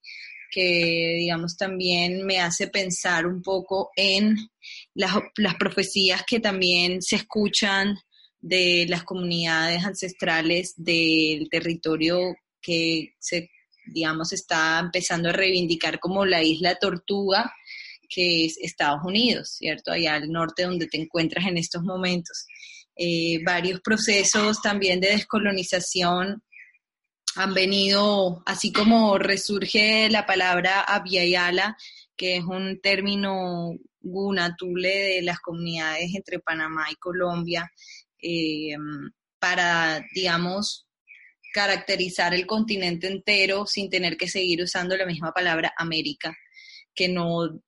que digamos también me hace pensar un poco en las, las profecías que también se escuchan de las comunidades ancestrales del territorio que se, digamos, está empezando a reivindicar como la isla Tortuga, que es Estados Unidos, ¿cierto? Allá al norte donde te encuentras en estos momentos. Eh, varios procesos también de descolonización han venido, así como resurge la palabra abiayala, que es un término gunatule de las comunidades entre Panamá y Colombia, eh, para, digamos, caracterizar el continente entero sin tener que seguir usando la misma palabra América, que no,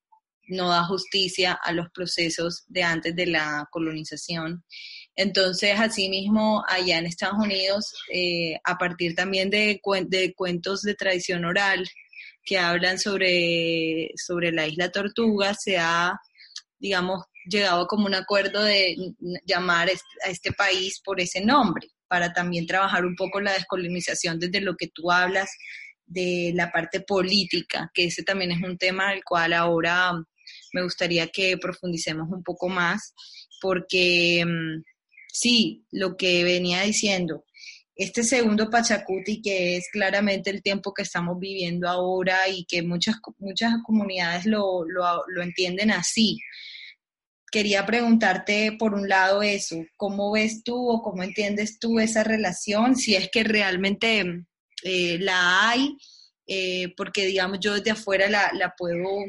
no da justicia a los procesos de antes de la colonización. Entonces, asimismo, allá en Estados Unidos, eh, a partir también de, de, cuentos de tradición oral que hablan sobre, sobre la isla Tortuga, se ha, digamos, llegado como un acuerdo de llamar a este país por ese nombre, para también trabajar un poco la descolonización desde lo que tú hablas de la parte política, que ese también es un tema al cual ahora me gustaría que profundicemos un poco más, porque mm, sí, lo que venía diciendo, este segundo Pachacuti, que es claramente el tiempo que estamos viviendo ahora y que muchas, muchas comunidades lo, lo entienden así. Quería preguntarte, por un lado, eso, ¿cómo ves tú o cómo entiendes tú esa relación? Si es que realmente eh, la hay, eh, porque digamos yo desde afuera la, la puedo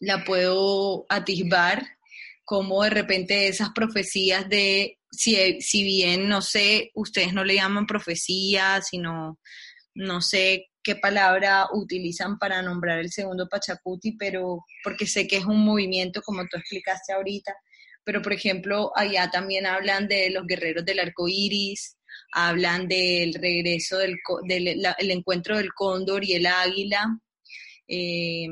la puedo atisbar como de repente esas profecías de, si, si bien, no sé, ustedes no le llaman profecía, sino, no sé qué palabra utilizan para nombrar el segundo Pachacuti, pero porque sé que es un movimiento, como tú explicaste ahorita, pero por ejemplo, allá también hablan de los guerreros del arco iris, hablan del regreso del, el encuentro del cóndor y el águila. Eh,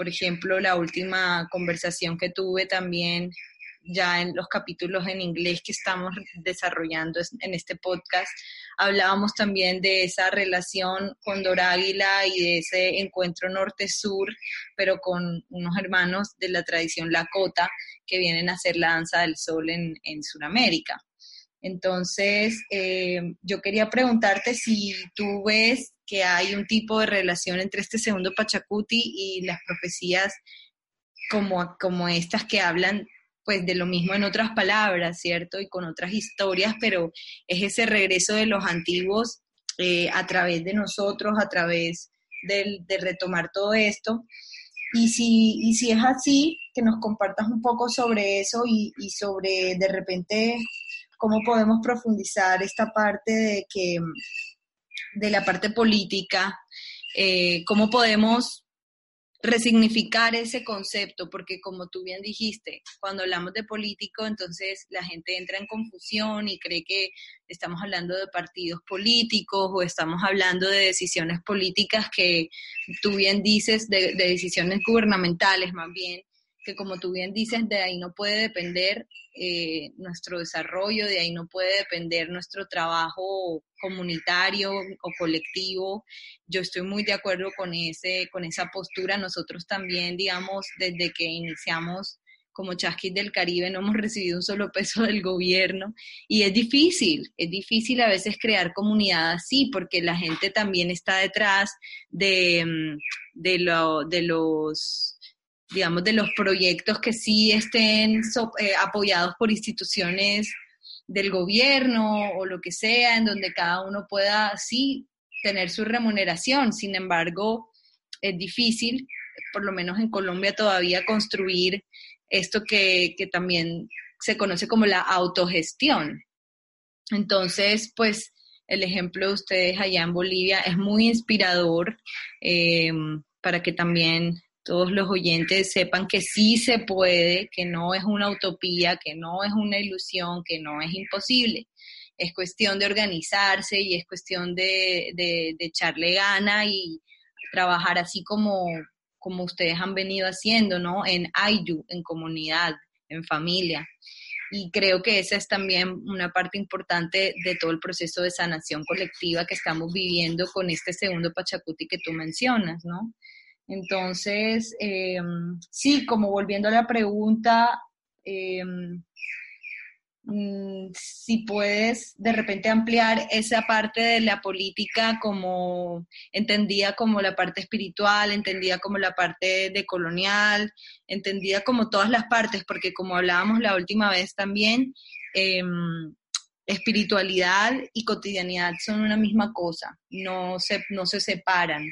por ejemplo, la última conversación que tuve también ya en los capítulos en inglés que estamos desarrollando en este podcast, hablábamos también de esa relación con Doráguila y de ese encuentro norte-sur, pero con unos hermanos de la tradición Lakota que vienen a hacer la danza del sol en, en Sudamérica. Entonces, eh, yo quería preguntarte si tú ves que hay un tipo de relación entre este segundo Pachacuti y las profecías como, como estas que hablan pues de lo mismo en otras palabras, ¿cierto? Y con otras historias, pero es ese regreso de los antiguos eh, a través de nosotros, a través de retomar todo esto. Y si, y si es así, que nos compartas un poco sobre eso y, y sobre de repente cómo podemos profundizar esta parte de que de la parte política, eh, cómo podemos resignificar ese concepto, porque como tú bien dijiste, cuando hablamos de político, entonces la gente entra en confusión y cree que estamos hablando de partidos políticos o estamos hablando de decisiones políticas que tú bien dices, de decisiones gubernamentales más bien, que como tú bien dices, de ahí no puede depender eh, nuestro desarrollo, de ahí no puede depender nuestro trabajo comunitario o colectivo. Yo estoy muy de acuerdo con, ese, con esa postura. Nosotros también, digamos, desde que iniciamos como Chasquis del Caribe no hemos recibido un solo peso del gobierno y es difícil, es difícil a veces crear comunidad así porque la gente también está detrás de, mm, de, lo, de los digamos, de los proyectos que sí estén eh, apoyados por instituciones del gobierno o lo que sea, en donde cada uno pueda, sí, tener su remuneración. Sin embargo, es difícil, por lo menos en Colombia todavía, construir esto que, que también se conoce como la autogestión. Entonces, pues el ejemplo de ustedes allá en Bolivia es muy inspirador eh, para que también todos los oyentes sepan que sí se puede, que no es una utopía, que no es una ilusión, que no es imposible. Es cuestión de organizarse y es cuestión de, de, echarle gana y trabajar así como, como ustedes han venido haciendo, ¿no? En AYU, en comunidad, en familia. Y creo que esa es también una parte importante de todo el proceso de sanación colectiva que estamos viviendo con este segundo Pachacuti que tú mencionas, ¿no? Entonces, em, sí, como volviendo a la pregunta, em, mm, si puedes de repente ampliar esa parte de la política como entendía como la parte espiritual, entendía como la parte de colonial, entendía como todas las partes, porque como hablábamos la última vez también, em, espiritualidad y cotidianidad son una misma cosa, no se, no se separan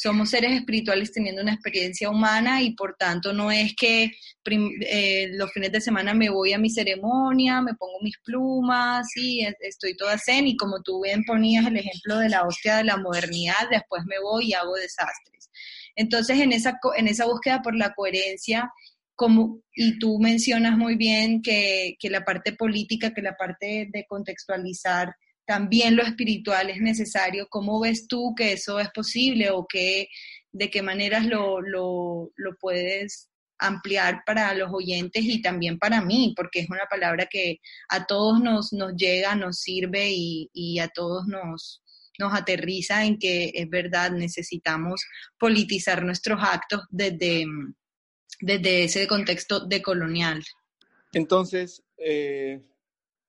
somos seres espirituales teniendo una experiencia humana y por tanto no es que eh, los fines de semana me voy a mi ceremonia, me pongo mis plumas y estoy toda zen y como tú bien ponías el ejemplo de la hostia de la modernidad, después me voy y hago desastres. Entonces en esa, en esa búsqueda por la coherencia como, y tú mencionas muy bien que, que la parte política, que la parte de contextualizar también lo espiritual es necesario. ¿Cómo ves tú que eso es posible o qué, de qué maneras lo, lo, lo puedes ampliar para los oyentes y también para mí, porque es una palabra que a todos nos, nos llega, nos sirve y, y, a todos nos, nos aterriza en que es verdad, necesitamos politizar nuestros actos desde, desde ese contexto decolonial. Entonces, eh,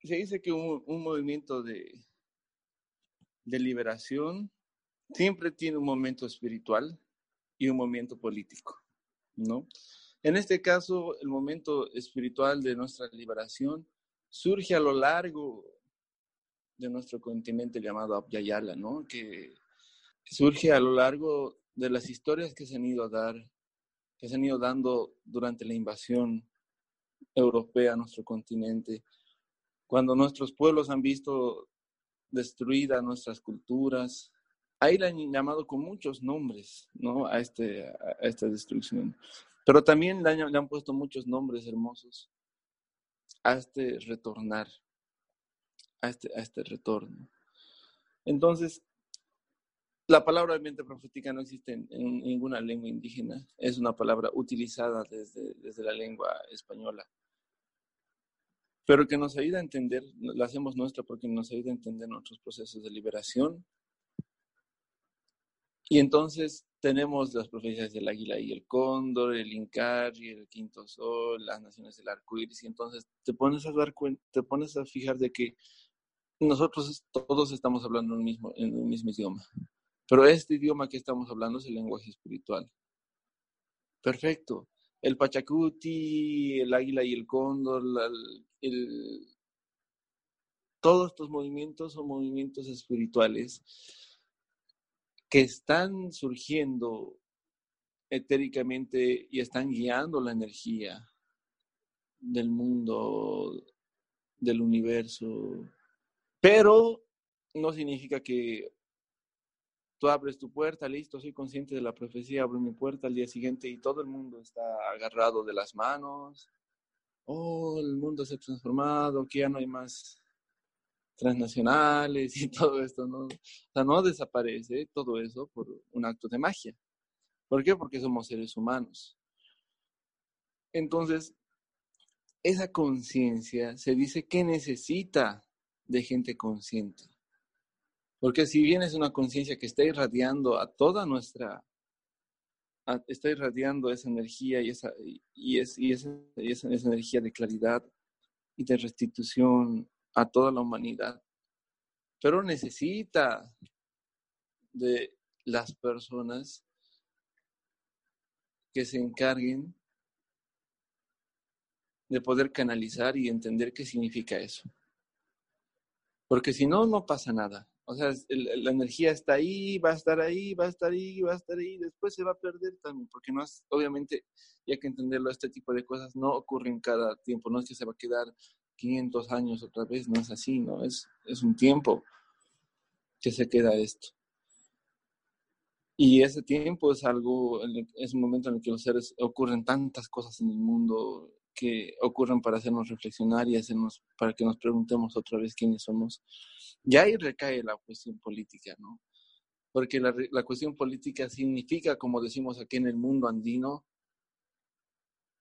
se dice que un, un movimiento de, de liberación siempre tiene un momento espiritual y un momento político, ¿no? En este caso, el momento espiritual de nuestra liberación surge a lo largo de nuestro continente llamado Abyayala, ¿no? Que surge a lo largo de las historias que se han ido a dar, que se han ido dando durante la invasión europea a nuestro continente, cuando nuestros pueblos han visto destruida nuestras culturas. Ahí le han llamado con muchos nombres, ¿no? A, este, a esta destrucción. Pero también le han, le han puesto muchos nombres hermosos a este retornar, a este, a este retorno. Entonces, la palabra ambiente profética no existe en, en, ninguna lengua indígena, es una palabra utilizada desde, desde la lengua española pero que nos ayuda a entender, la hacemos nuestra porque nos ayuda a entender nuestros procesos de liberación. Y entonces tenemos las profecías del águila y el cóndor, el y el quinto sol, las naciones del arco iris, y entonces te pones a dar cuenta, te pones a fijar de que nosotros todos estamos hablando un mismo, en un mismo idioma. Pero este idioma que estamos hablando es el lenguaje espiritual. Perfecto el Pachacuti, el águila y el cóndor, el, todos estos movimientos son movimientos espirituales que están surgiendo etéricamente y están guiando la energía del mundo, del universo, pero no significa que tú abres tu puerta, listo, soy consciente de la profecía, abro mi puerta al día siguiente y todo el mundo está agarrado de las manos. Oh, el mundo se ha transformado, que ya no hay más transnacionales y todo esto, ¿no? O sea, no desaparece todo eso por un acto de magia. ¿Por qué? Porque somos seres humanos. Entonces, esa conciencia se dice que necesita de gente consciente. Porque si bien es una conciencia que está irradiando a toda nuestra, está irradiando esa energía y esa, y, es, y esa, esa, energía de claridad y de restitución a toda la humanidad, pero necesita de las personas que se encarguen de poder canalizar y entender qué significa eso. Porque si no, no pasa nada. O sea, el, la energía está ahí, va a estar ahí, va a estar ahí, va a estar ahí, después se va a perder también, porque no es, obviamente, y hay que entenderlo, este tipo de cosas no ocurren cada tiempo, no es que se va a quedar 500 años otra vez, no es así, ¿no? Es, es un tiempo que se queda esto. Y ese tiempo es algo, es un momento en el que los seres ocurren tantas cosas en el mundo, que ocurren para hacernos reflexionar y hacernos, para que nos preguntemos otra vez quiénes somos. Y ahí recae la cuestión política, ¿no? Porque la, la cuestión política significa, como decimos aquí en el mundo andino,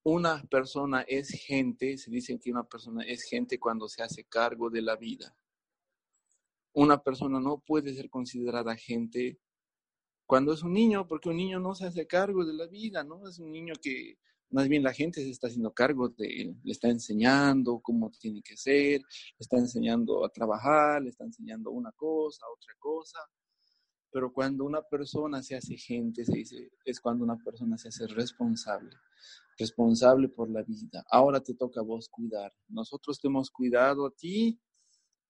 una persona es gente, se dice que una persona es gente cuando se hace cargo de la vida. Una persona no puede ser considerada gente cuando es un niño, porque un niño no se hace cargo de la vida, ¿no? Es un niño que Más bien la gente se está haciendo cargo de él, le está enseñando cómo tiene que ser, le está enseñando a trabajar, le está enseñando una cosa, otra cosa. Pero cuando una persona se hace gente, se dice, es cuando una persona se hace responsable, responsable por la vida. Ahora te toca a vos cuidar. Nosotros te hemos cuidado a ti,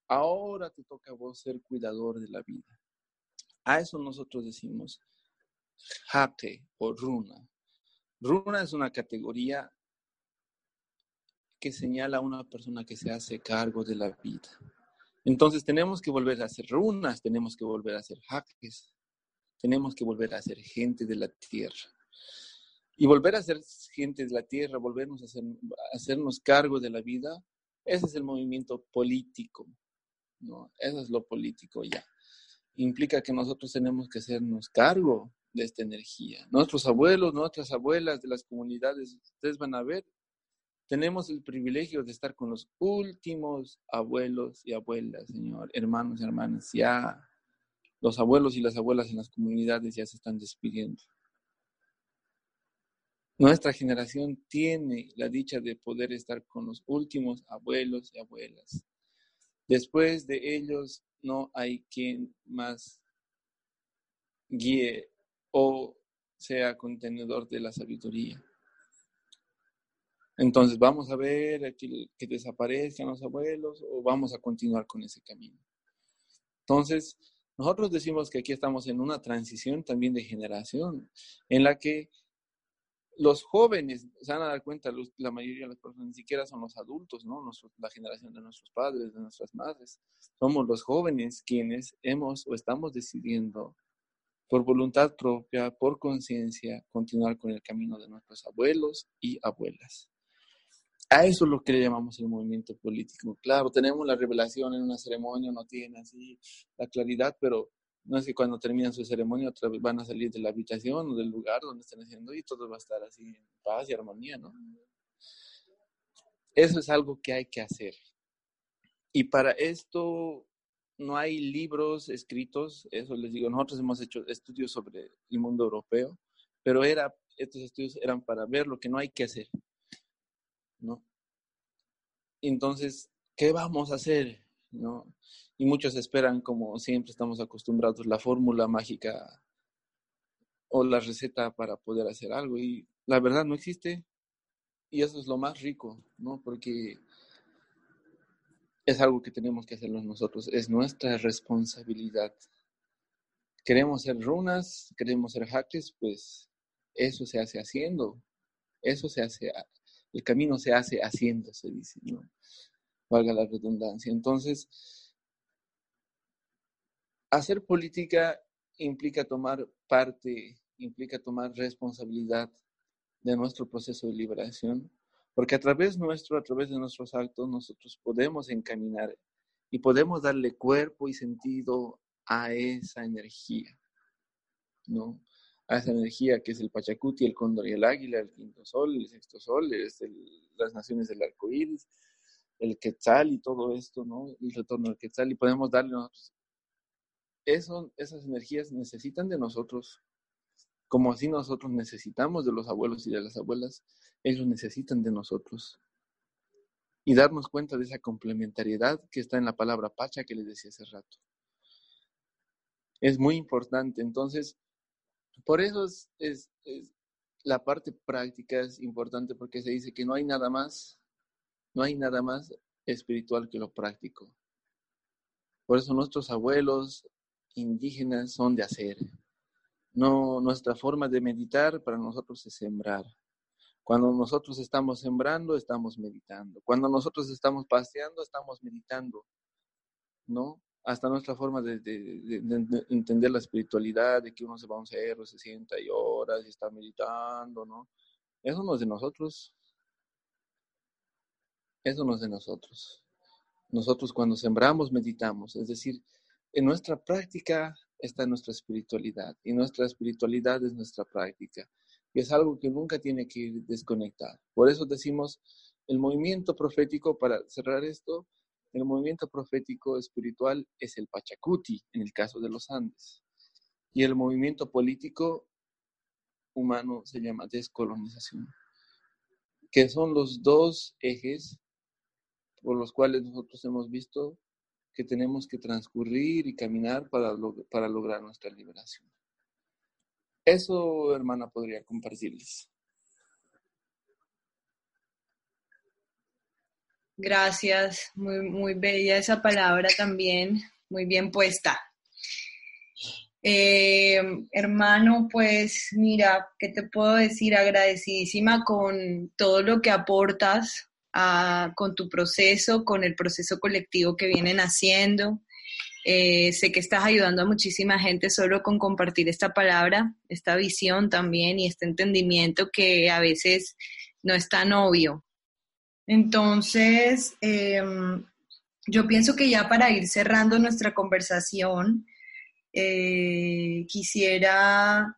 ahora te toca a vos ser cuidador de la vida. A eso nosotros decimos jaque o runa. Runa es una categoría que señala a una persona que se hace cargo de la vida. Entonces tenemos que volver a ser runas, tenemos que volver a ser jaques, tenemos que volver a ser gente de la tierra. Y volver a ser gente de la tierra, volvernos a, hacernos cargo de la vida, ese es el movimiento político, ¿no? Eso es lo político ya. Implica que nosotros tenemos que hacernos cargo de esta energía. Nuestros abuelos, nuestras abuelas de las comunidades, ustedes van a ver, tenemos el privilegio de estar con los últimos abuelos y abuelas, Señor, hermanos y hermanas. Ya los abuelos y las abuelas en las comunidades ya se están despidiendo. Nuestra generación tiene la dicha de poder estar con los últimos abuelos y abuelas. Después de ellos no hay quien más guíe o sea contenedor de la sabiduría. Entonces, ¿vamos a ver que, que, desaparezcan los abuelos o vamos a continuar con ese camino? Entonces, nosotros decimos que aquí estamos en una transición también de generación, en la que los jóvenes se van a dar cuenta, la mayoría de las personas ni siquiera son los adultos, ¿no? la generación de nuestros padres, de nuestras madres. Somos los jóvenes quienes hemos o estamos decidiendo por voluntad propia, por conciencia, continuar con el camino de nuestros abuelos y abuelas. A eso es lo que le llamamos el movimiento político. Claro, tenemos la revelación en una ceremonia, no tiene así la claridad, pero no es que cuando terminan su ceremonia otra vez van a salir de la habitación o del lugar donde están haciendo y todo va a estar así en paz y armonía, ¿no? Eso es algo que hay que hacer. Y para esto no hay libros escritos, eso les digo, nosotros hemos hecho estudios sobre el mundo europeo, pero era, estos estudios eran para ver lo que no hay que hacer, ¿no? Entonces, ¿qué vamos a hacer? ¿No? Y muchos esperan, como siempre estamos acostumbrados, la fórmula mágica o la receta para poder hacer algo. Y la verdad no existe. Y eso es lo más rico, ¿no? Porque es algo que tenemos que hacerlo nosotros, es nuestra responsabilidad. Queremos ser runas, queremos ser hackers, pues eso se hace haciendo, eso se hace, el camino se hace haciendo, se dice, ¿no? Valga la redundancia. Entonces, hacer política implica tomar parte, implica tomar responsabilidad de nuestro proceso de liberación, porque a través nuestro, a través de nuestros actos, nosotros podemos encaminar y podemos darle cuerpo y sentido a esa energía, ¿no? A esa energía que es el Pachacuti, el Cóndor y el Águila, el quinto sol, el sexto sol, es las naciones del arco iris, el Quetzal y todo esto, ¿no? El retorno del Quetzal, y podemos darle nosotros. Eso, esas energías necesitan de nosotros como así nosotros necesitamos de los abuelos y de las abuelas, ellos necesitan de nosotros. Y darnos cuenta de esa complementariedad que está en la palabra pacha que les decía hace rato. Es muy importante. Entonces, por eso es, la parte práctica es importante porque se dice que no hay nada más, no hay nada más espiritual que lo práctico. Por eso nuestros abuelos indígenas son de hacer, no, nuestra forma de meditar para nosotros es sembrar. Cuando nosotros estamos sembrando, estamos meditando. Cuando nosotros estamos paseando, estamos meditando. ¿No? Hasta nuestra forma de, entender la espiritualidad, de que uno se va a un cerro, se sienta y horas y está meditando, ¿no? Eso no es de nosotros. Eso no es de nosotros. Nosotros cuando sembramos, meditamos. Es decir, en nuestra práctica está nuestra espiritualidad y nuestra espiritualidad es nuestra práctica y es algo que nunca tiene que ir desconectar. Por eso decimos el movimiento profético, para cerrar esto, el movimiento profético espiritual es el Pachacuti, en el caso de los Andes, y el movimiento político humano se llama descolonización. que son los dos ejes por los cuales nosotros hemos visto que tenemos que transcurrir y caminar para, para lograr nuestra liberación. Eso, hermana, podría compartirles. Gracias, muy, muy bella esa palabra también, muy bien puesta. Eh, hermano, pues mira, ¿qué te puedo decir? Agradecidísima con todo lo que aportas con tu proceso, con el proceso colectivo que vienen haciendo. Eh, sé que estás ayudando a muchísima gente solo con compartir esta palabra, esta visión también y este entendimiento que a veces no es tan obvio. Entonces, em, yo pienso que ya para ir cerrando nuestra conversación, eh, quisiera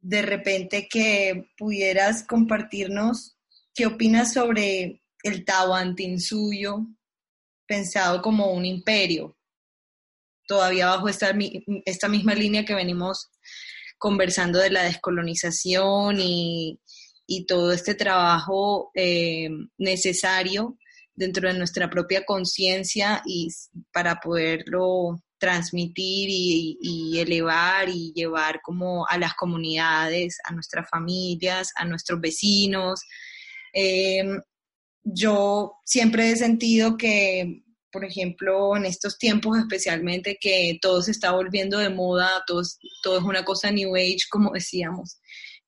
de repente que pudieras compartirnos qué opinas sobre el Tahuantinsuyo pensado como un imperio, todavía bajo esta, misma línea que venimos conversando de la descolonización y, todo este trabajo eh, necesario dentro de nuestra propia conciencia y para poderlo transmitir y, elevar y llevar como a las comunidades, a nuestras familias, a nuestros vecinos. Em, yo siempre he sentido que, por ejemplo, en estos tiempos especialmente, que todo se está volviendo de moda, todo, es una cosa New Age, como decíamos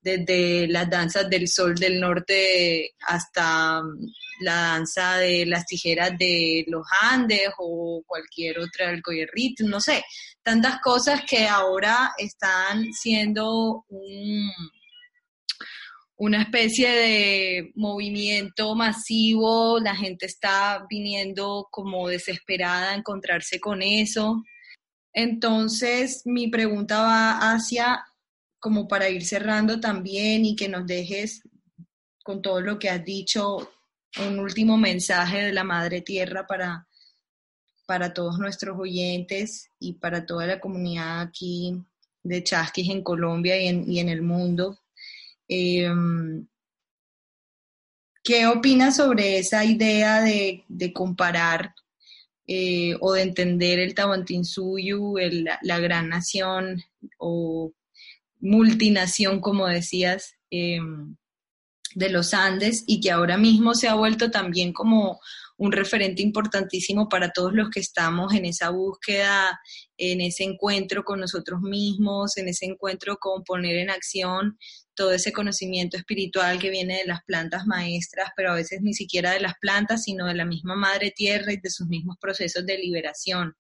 desde las danzas del sol del norte hasta mm, la danza de las tijeras de los Andes o cualquier otra del no sé, tantas cosas que ahora están siendo una especie de movimiento masivo, la gente está viniendo como desesperada a encontrarse con eso. Entonces, mi pregunta va hacia como para ir cerrando también y que nos dejes con todo lo que has dicho un último mensaje de la Madre Tierra para, para todos nuestros oyentes y para toda la comunidad aquí de Chasquis en Colombia y en, el mundo. Em, ¿Qué opinas sobre esa idea de, comparar eh, o de entender el Tahuantinsuyo, la gran nación o multinación, como decías, em, de los Andes y que ahora mismo se ha vuelto también como un referente importantísimo para todos los que estamos en esa búsqueda, en ese encuentro con nosotros mismos, en ese encuentro con poner en acción todo ese conocimiento espiritual que viene de las plantas maestras, pero a veces ni siquiera de las plantas, sino de la misma madre tierra y de sus mismos procesos de liberación.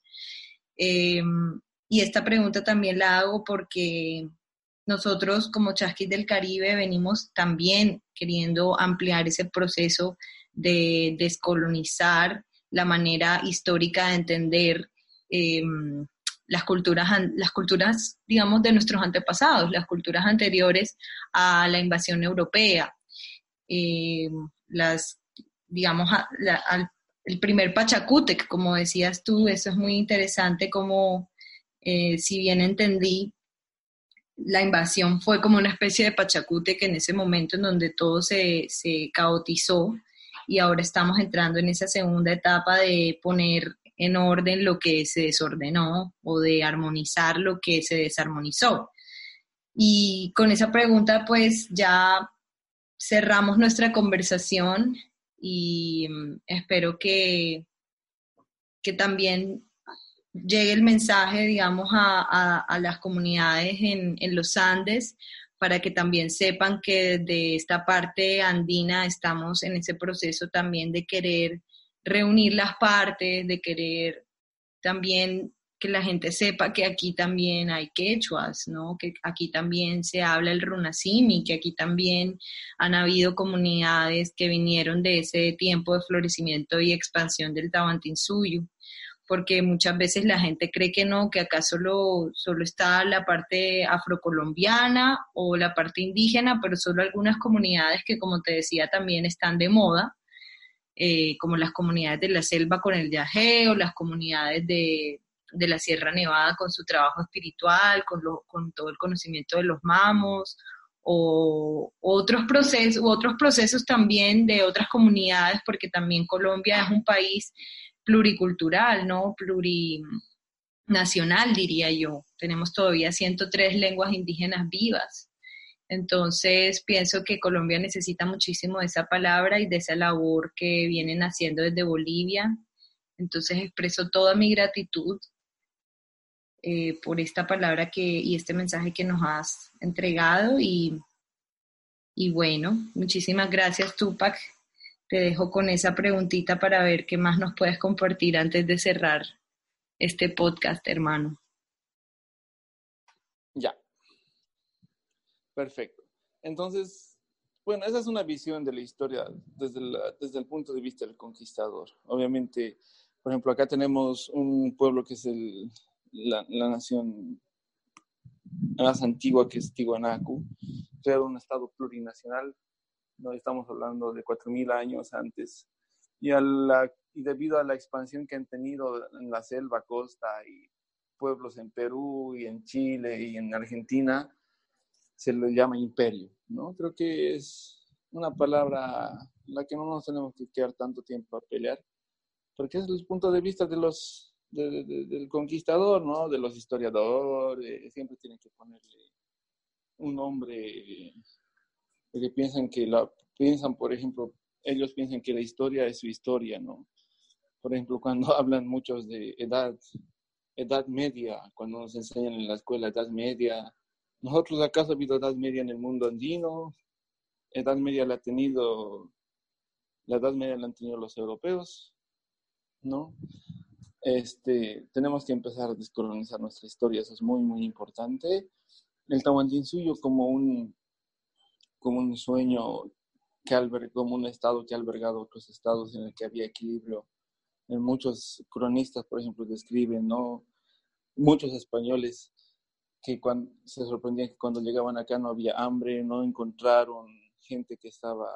Em, y esta pregunta también la hago porque nosotros como Chasquis del Caribe venimos también queriendo ampliar ese proceso de descolonizar la manera histórica de entender em, las culturas, las culturas, digamos, de nuestros antepasados, las culturas anteriores a la invasión europea. Em, las, digamos, el primer Pachacútec, como decías tú, eso es muy interesante como, eh, si bien entendí, la invasión fue como una especie de pachacute que en ese momento en donde todo se, se caotizó y ahora estamos entrando en esa segunda etapa de poner en orden lo que se desordenó o de armonizar lo que se desarmonizó. Y con esa pregunta pues ya cerramos nuestra conversación y mm, espero que, que también llegue el mensaje, digamos, a, las comunidades en, los Andes para que también sepan que de esta parte andina estamos en ese proceso también de querer reunir las partes, de querer también que la gente sepa que aquí también hay quechuas, ¿no? Que aquí también se habla el runasimi, que aquí también han habido comunidades que vinieron de ese tiempo de florecimiento y expansión del Tawantinsuyo porque muchas veces la gente cree que no, que acá solo, solo está la parte afrocolombiana o la parte indígena, pero solo algunas comunidades que, como te decía, también están de moda, eh, como las comunidades de la selva con el yagé o las comunidades de, la Sierra Nevada con su trabajo espiritual, con, con todo el conocimiento de los mamos, o otros procesos, otros procesos también de otras comunidades, porque también Colombia es un país pluricultural, ¿no? Plurinacional, diría yo. Tenemos todavía 103 lenguas indígenas vivas. Entonces, pienso que Colombia necesita muchísimo de esa palabra y de esa labor que vienen haciendo desde Bolivia. Entonces, expreso toda mi gratitud eh, por esta palabra que, y este mensaje que nos has entregado. Y, y bueno, muchísimas gracias, Tupac. Te dejo con esa preguntita para ver qué más nos puedes compartir antes de cerrar este podcast, hermano. Ya. Perfecto. Entonces, bueno, esa es una visión de la historia desde, desde el punto de vista del conquistador. Obviamente, por ejemplo, acá tenemos un pueblo que es el, la, nación más antigua que es Tiwanaku, creado un estado plurinacional, no estamos hablando de 4.000 años antes, y, a la, y debido a la expansión que han tenido en la selva, costa y pueblos en Perú y en Chile y en Argentina, se le llama imperio, ¿no? Creo que es una palabra la que no nos tenemos que quedar tanto tiempo a pelear, porque es el punto de vista de los del conquistador, ¿no? De los historiadores, siempre tienen que ponerle un nombre, porque piensan que la, piensan, por ejemplo, ellos piensan que la historia es su historia, ¿no? Por ejemplo, cuando hablan muchos de edad, edad media, cuando nos enseñan en la escuela edad media, nosotros acaso ha habido edad media en el mundo andino, edad media la ha tenido, la edad media la han tenido los europeos, ¿no? este, tenemos que empezar a descolonizar nuestra historia, eso es muy, muy importante. El Tahuantinsuyo como un, como un sueño que albergó, como un estado que ha albergado otros estados en el que había equilibrio. En muchos cronistas, por ejemplo, describen, ¿no? Muchos españoles que cuando, se sorprendían que cuando llegaban acá no había hambre, no encontraron gente que estaba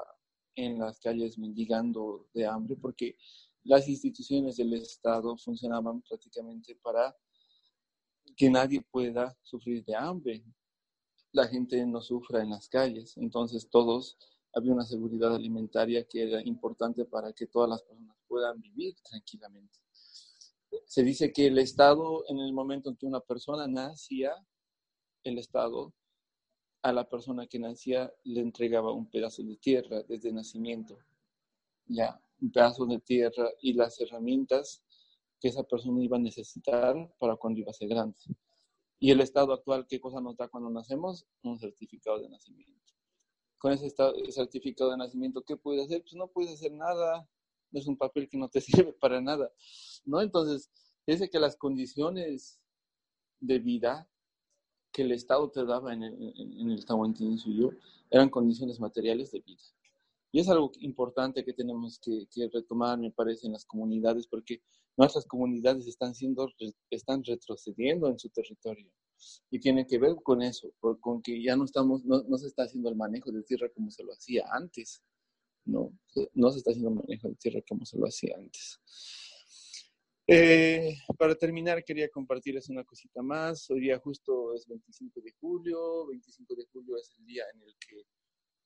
en las calles mendigando de hambre, porque las instituciones del Estado funcionaban prácticamente para que nadie pueda sufrir de hambre. La gente no sufra en las calles, entonces todos había una seguridad alimentaria que era importante para que todas las personas puedan vivir tranquilamente. Se dice que el Estado, en el momento en que una persona nacía, el Estado a la persona que nacía le entregaba un pedazo de tierra desde nacimiento. Ya, un pedazo de tierra y las herramientas que esa persona iba a necesitar para cuando iba a ser grande. Y el estado actual, ¿qué cosa nos da cuando nacemos? Un certificado de nacimiento. Con ese certificado de nacimiento, ¿qué puedes hacer? Pues no puedes hacer nada, es un papel que no te sirve para nada, ¿no? Entonces, dice que las condiciones de vida que el Estado te daba en el, en el suyo eran condiciones materiales de vida. Y es algo importante que tenemos que, retomar, me parece, en las comunidades, porque nuestras comunidades están, siendo, están retrocediendo en su territorio. Y tiene que ver con eso, con que ya no, estamos, no, se está haciendo el manejo de tierra como se lo hacía antes. No, no se está haciendo el manejo de tierra como se lo hacía antes. Eh, para terminar, quería compartirles una cosita más. Hoy día justo es 25 de julio. 25 de julio es el día en el que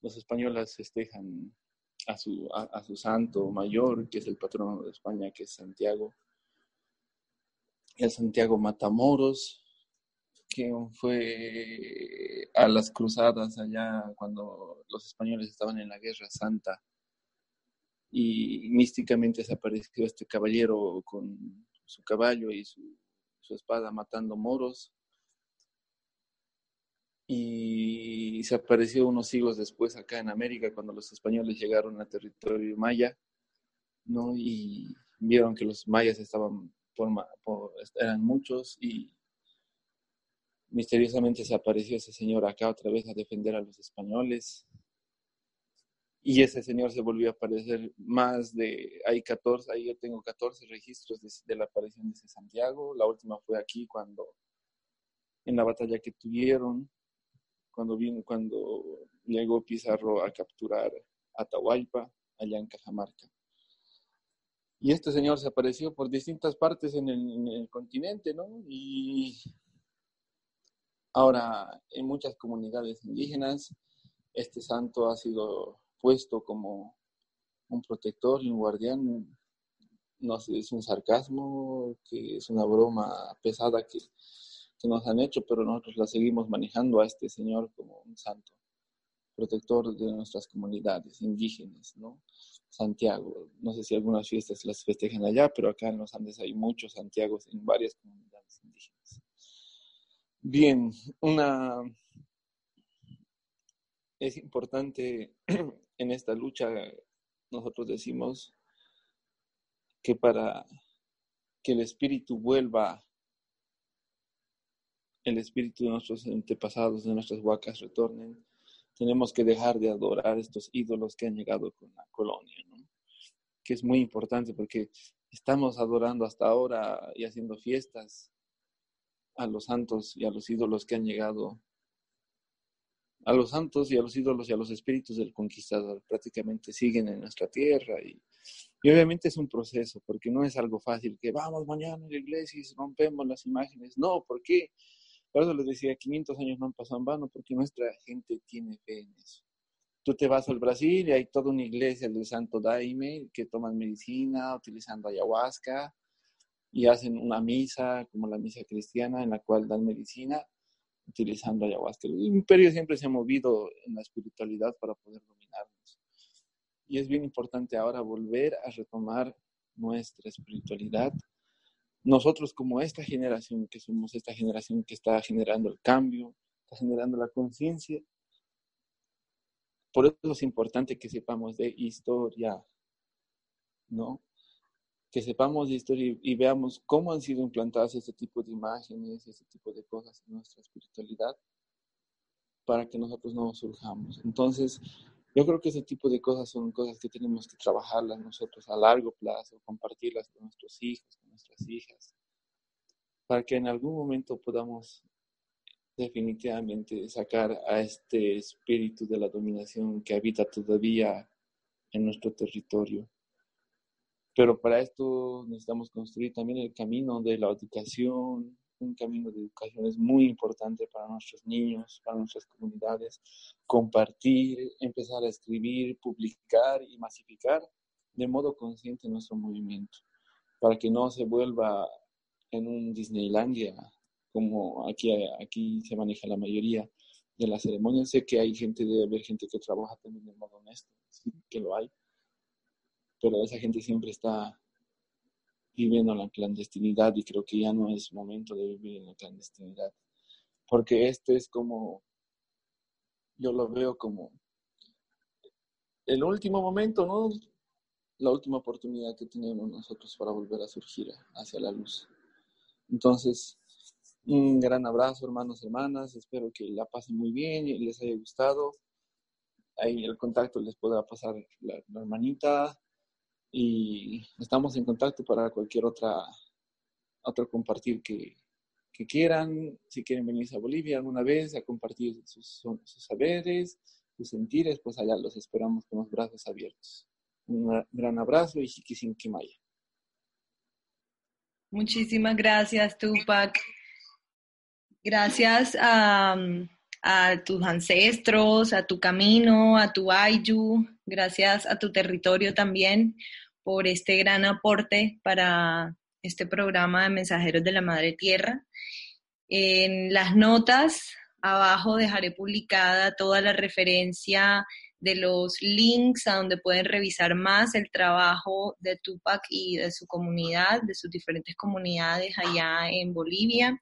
los españoles festejan a su, a, su santo mayor, que es el patrono de España, que es Santiago. El Santiago Matamoros, que fue a las cruzadas allá cuando los españoles estaban en la Guerra Santa y místicamente desapareció este caballero con su caballo y su, espada matando moros y se apareció unos siglos después acá en América cuando los españoles llegaron a territorio maya, ¿no? Y vieron que los mayas estaban eran muchos y misteriosamente se apareció ese señor acá otra vez a defender a los españoles. Y ese señor se volvió a aparecer más de, hay 14, ahí yo tengo 14 registros de, de la aparición de ese Santiago. La última fue aquí cuando, en la batalla que tuvieron, cuando, vino, cuando llegó Pizarro a capturar Atahualpa, allá en Cajamarca. Y este señor se apareció por distintas partes en el, continente, ¿no? Y ahora en muchas comunidades indígenas este santo ha sido puesto como un protector y un guardián. No sé, es un sarcasmo, que es una broma pesada que, nos han hecho, pero nosotros la seguimos manejando a este señor como un santo protector de nuestras comunidades indígenas, ¿no? Santiago, no sé si algunas fiestas las festejan allá, pero acá en los Andes hay muchos Santiagos en varias comunidades indígenas. Bien, una es importante en esta lucha, nosotros decimos que para que el espíritu vuelva, el espíritu de nuestros antepasados, de nuestras huacas retornen, tenemos que dejar de adorar estos ídolos que han llegado con la colonia, ¿no? que es muy importante porque estamos adorando hasta ahora y haciendo fiestas a los santos y a los ídolos que han llegado, a los santos y a los ídolos y a los espíritus del conquistador, prácticamente siguen en nuestra tierra y, y obviamente es un proceso, porque no es algo fácil que vamos mañana a la iglesia y rompemos las imágenes, no, ¿por qué? Por eso les decía, 500 años no han pasado en vano, porque nuestra gente tiene fe en eso. Tú te vas al Brasil y hay toda una iglesia del Santo Daime que toman medicina utilizando ayahuasca y hacen una misa, como la misa cristiana, en la cual dan medicina utilizando ayahuasca. El imperio siempre se ha movido en la espiritualidad para poder dominarnos. Y es bien importante ahora volver a retomar nuestra espiritualidad nosotros como esta generación, que somos esta generación que está generando el cambio, está generando la conciencia, por eso es importante que sepamos de historia, ¿no? Que sepamos de historia y, veamos cómo han sido implantadas este tipo de imágenes, este tipo de cosas en nuestra espiritualidad, para que nosotros no surjamos. Entonces, yo creo que ese tipo de cosas son cosas que tenemos que trabajarlas nosotros a largo plazo, compartirlas con nuestros hijos, con nuestras hijas, para que en algún momento podamos definitivamente sacar a este espíritu de la dominación que habita todavía en nuestro territorio. Pero para esto necesitamos construir también el camino de la educación, un camino de educación es muy importante para nuestros niños, para nuestras comunidades, compartir, empezar a escribir, publicar y masificar de modo consciente nuestro movimiento, para que no se vuelva en un Disneylandia como aquí, aquí se maneja la mayoría de las ceremonias. Sé que hay gente, debe haber gente que trabaja también de modo honesto, sí, que lo hay, pero esa gente siempre está viviendo en la clandestinidad y creo que ya no es momento de vivir en la clandestinidad. Porque este es como, yo lo veo como el último momento, ¿no? La última oportunidad que tenemos nosotros para volver a surgir hacia la luz. Entonces, un gran abrazo, hermanos, hermanas. Espero que la pasen muy bien y les haya gustado. Ahí el contacto les podrá pasar la hermanita y estamos en contacto para cualquier otra otro compartir que, que quieran, si quieren venir a Bolivia alguna vez a compartir sus, sus saberes, sus sentires, pues allá los esperamos con los brazos abiertos. Un gran abrazo y Kimaya. Muchísimas gracias, Tupac. Gracias a, a, tus ancestros, a tu camino, a tu Ayu, gracias a tu territorio también por este gran aporte para este programa de Mensajeros de la Madre Tierra. En las notas abajo dejaré publicada toda la referencia de los links a donde pueden revisar más el trabajo de Tupac y de su comunidad, de sus diferentes comunidades allá en Bolivia.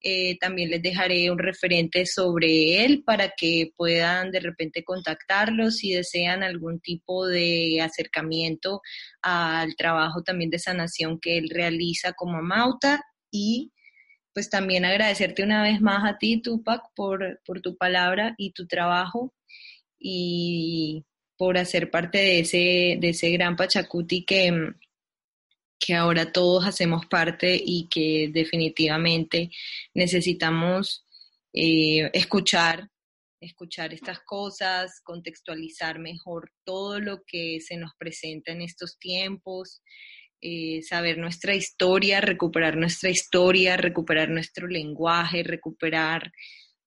Eh, también les dejaré un referente sobre él para que puedan de repente contactarlo si desean algún tipo de acercamiento al trabajo también de sanación que él realiza como Mauta y pues también agradecerte una vez más a ti, Tupac, por, por tu palabra y tu trabajo y por hacer parte de ese, de ese gran Pachacuti que, que ahora todos hacemos parte y que definitivamente necesitamos eh, escuchar, escuchar estas cosas, contextualizar mejor todo lo que se nos presenta en estos tiempos, eh, saber nuestra historia, recuperar nuestra historia, recuperar nuestro lenguaje, recuperar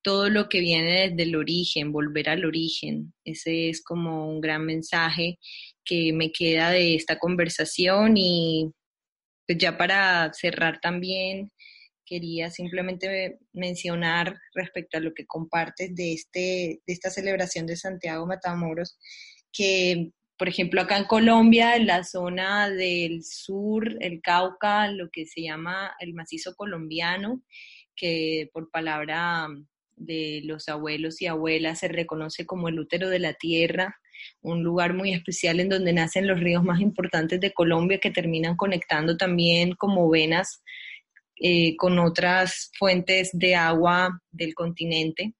todo lo que viene desde el origen, volver al origen. Ese es como un gran mensaje que me queda de esta conversación y pues ya para cerrar también quería simplemente mencionar respecto a lo que compartes de, este, de esta celebración de Santiago Matamoros, que por ejemplo acá en Colombia, en la zona del sur, el Cauca, lo que se llama el macizo colombiano, que por palabra de los abuelos y abuelas se reconoce como el útero de la tierra, un lugar muy especial en donde nacen los ríos más importantes de Colombia que terminan conectando también como venas eh, con otras fuentes de agua del continente.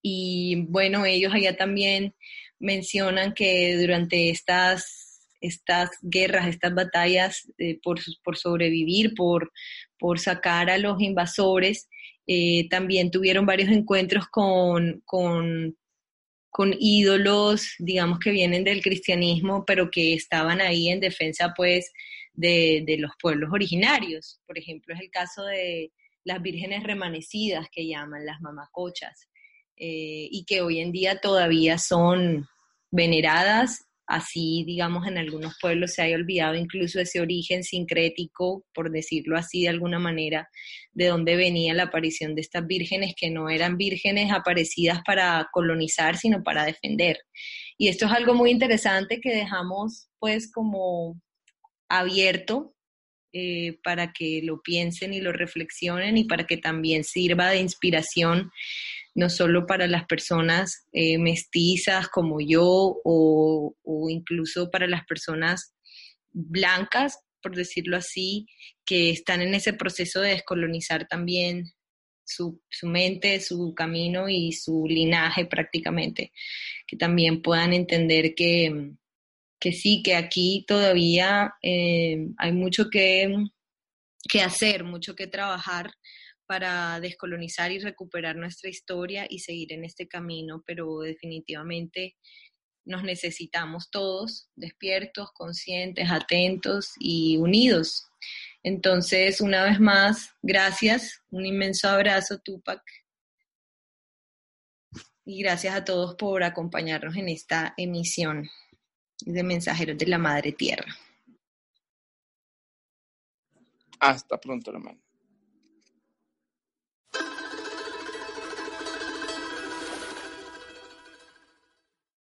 Y bueno, ellos allá también mencionan que durante estas, estas guerras, estas batallas eh, por, por, sobrevivir, por, por sacar a los invasores, eh, también tuvieron varios encuentros con, con, con, ídolos, digamos, que vienen del cristianismo, pero que estaban ahí en defensa, pues, de, de, los pueblos originarios. Por ejemplo, es el caso de las vírgenes remanecidas que llaman las mamacochas, eh, y que hoy en día todavía son veneradas así, digamos, en algunos pueblos se haya olvidado incluso ese origen sincrético, por decirlo así de alguna manera, de dónde venía la aparición de estas vírgenes que no eran vírgenes aparecidas para colonizar, sino para defender. Y esto es algo muy interesante que dejamos pues como abierto eh, para que lo piensen y lo reflexionen y para que también sirva de inspiración no solo para las personas eh, mestizas como yo o, incluso para las personas blancas, por decirlo así, que están en ese proceso de descolonizar también su, mente, su camino y su linaje prácticamente, que también puedan entender que, que sí, que aquí todavía eh, hay mucho que, que hacer, mucho que trabajar para descolonizar y recuperar nuestra historia y seguir en este camino, pero definitivamente nos necesitamos todos despiertos, conscientes, atentos y unidos. Entonces, una vez más, gracias, un inmenso abrazo, Tupac. Y gracias a todos por acompañarnos en esta emisión de Mensajeros de la Madre Tierra. Hasta pronto, hermano.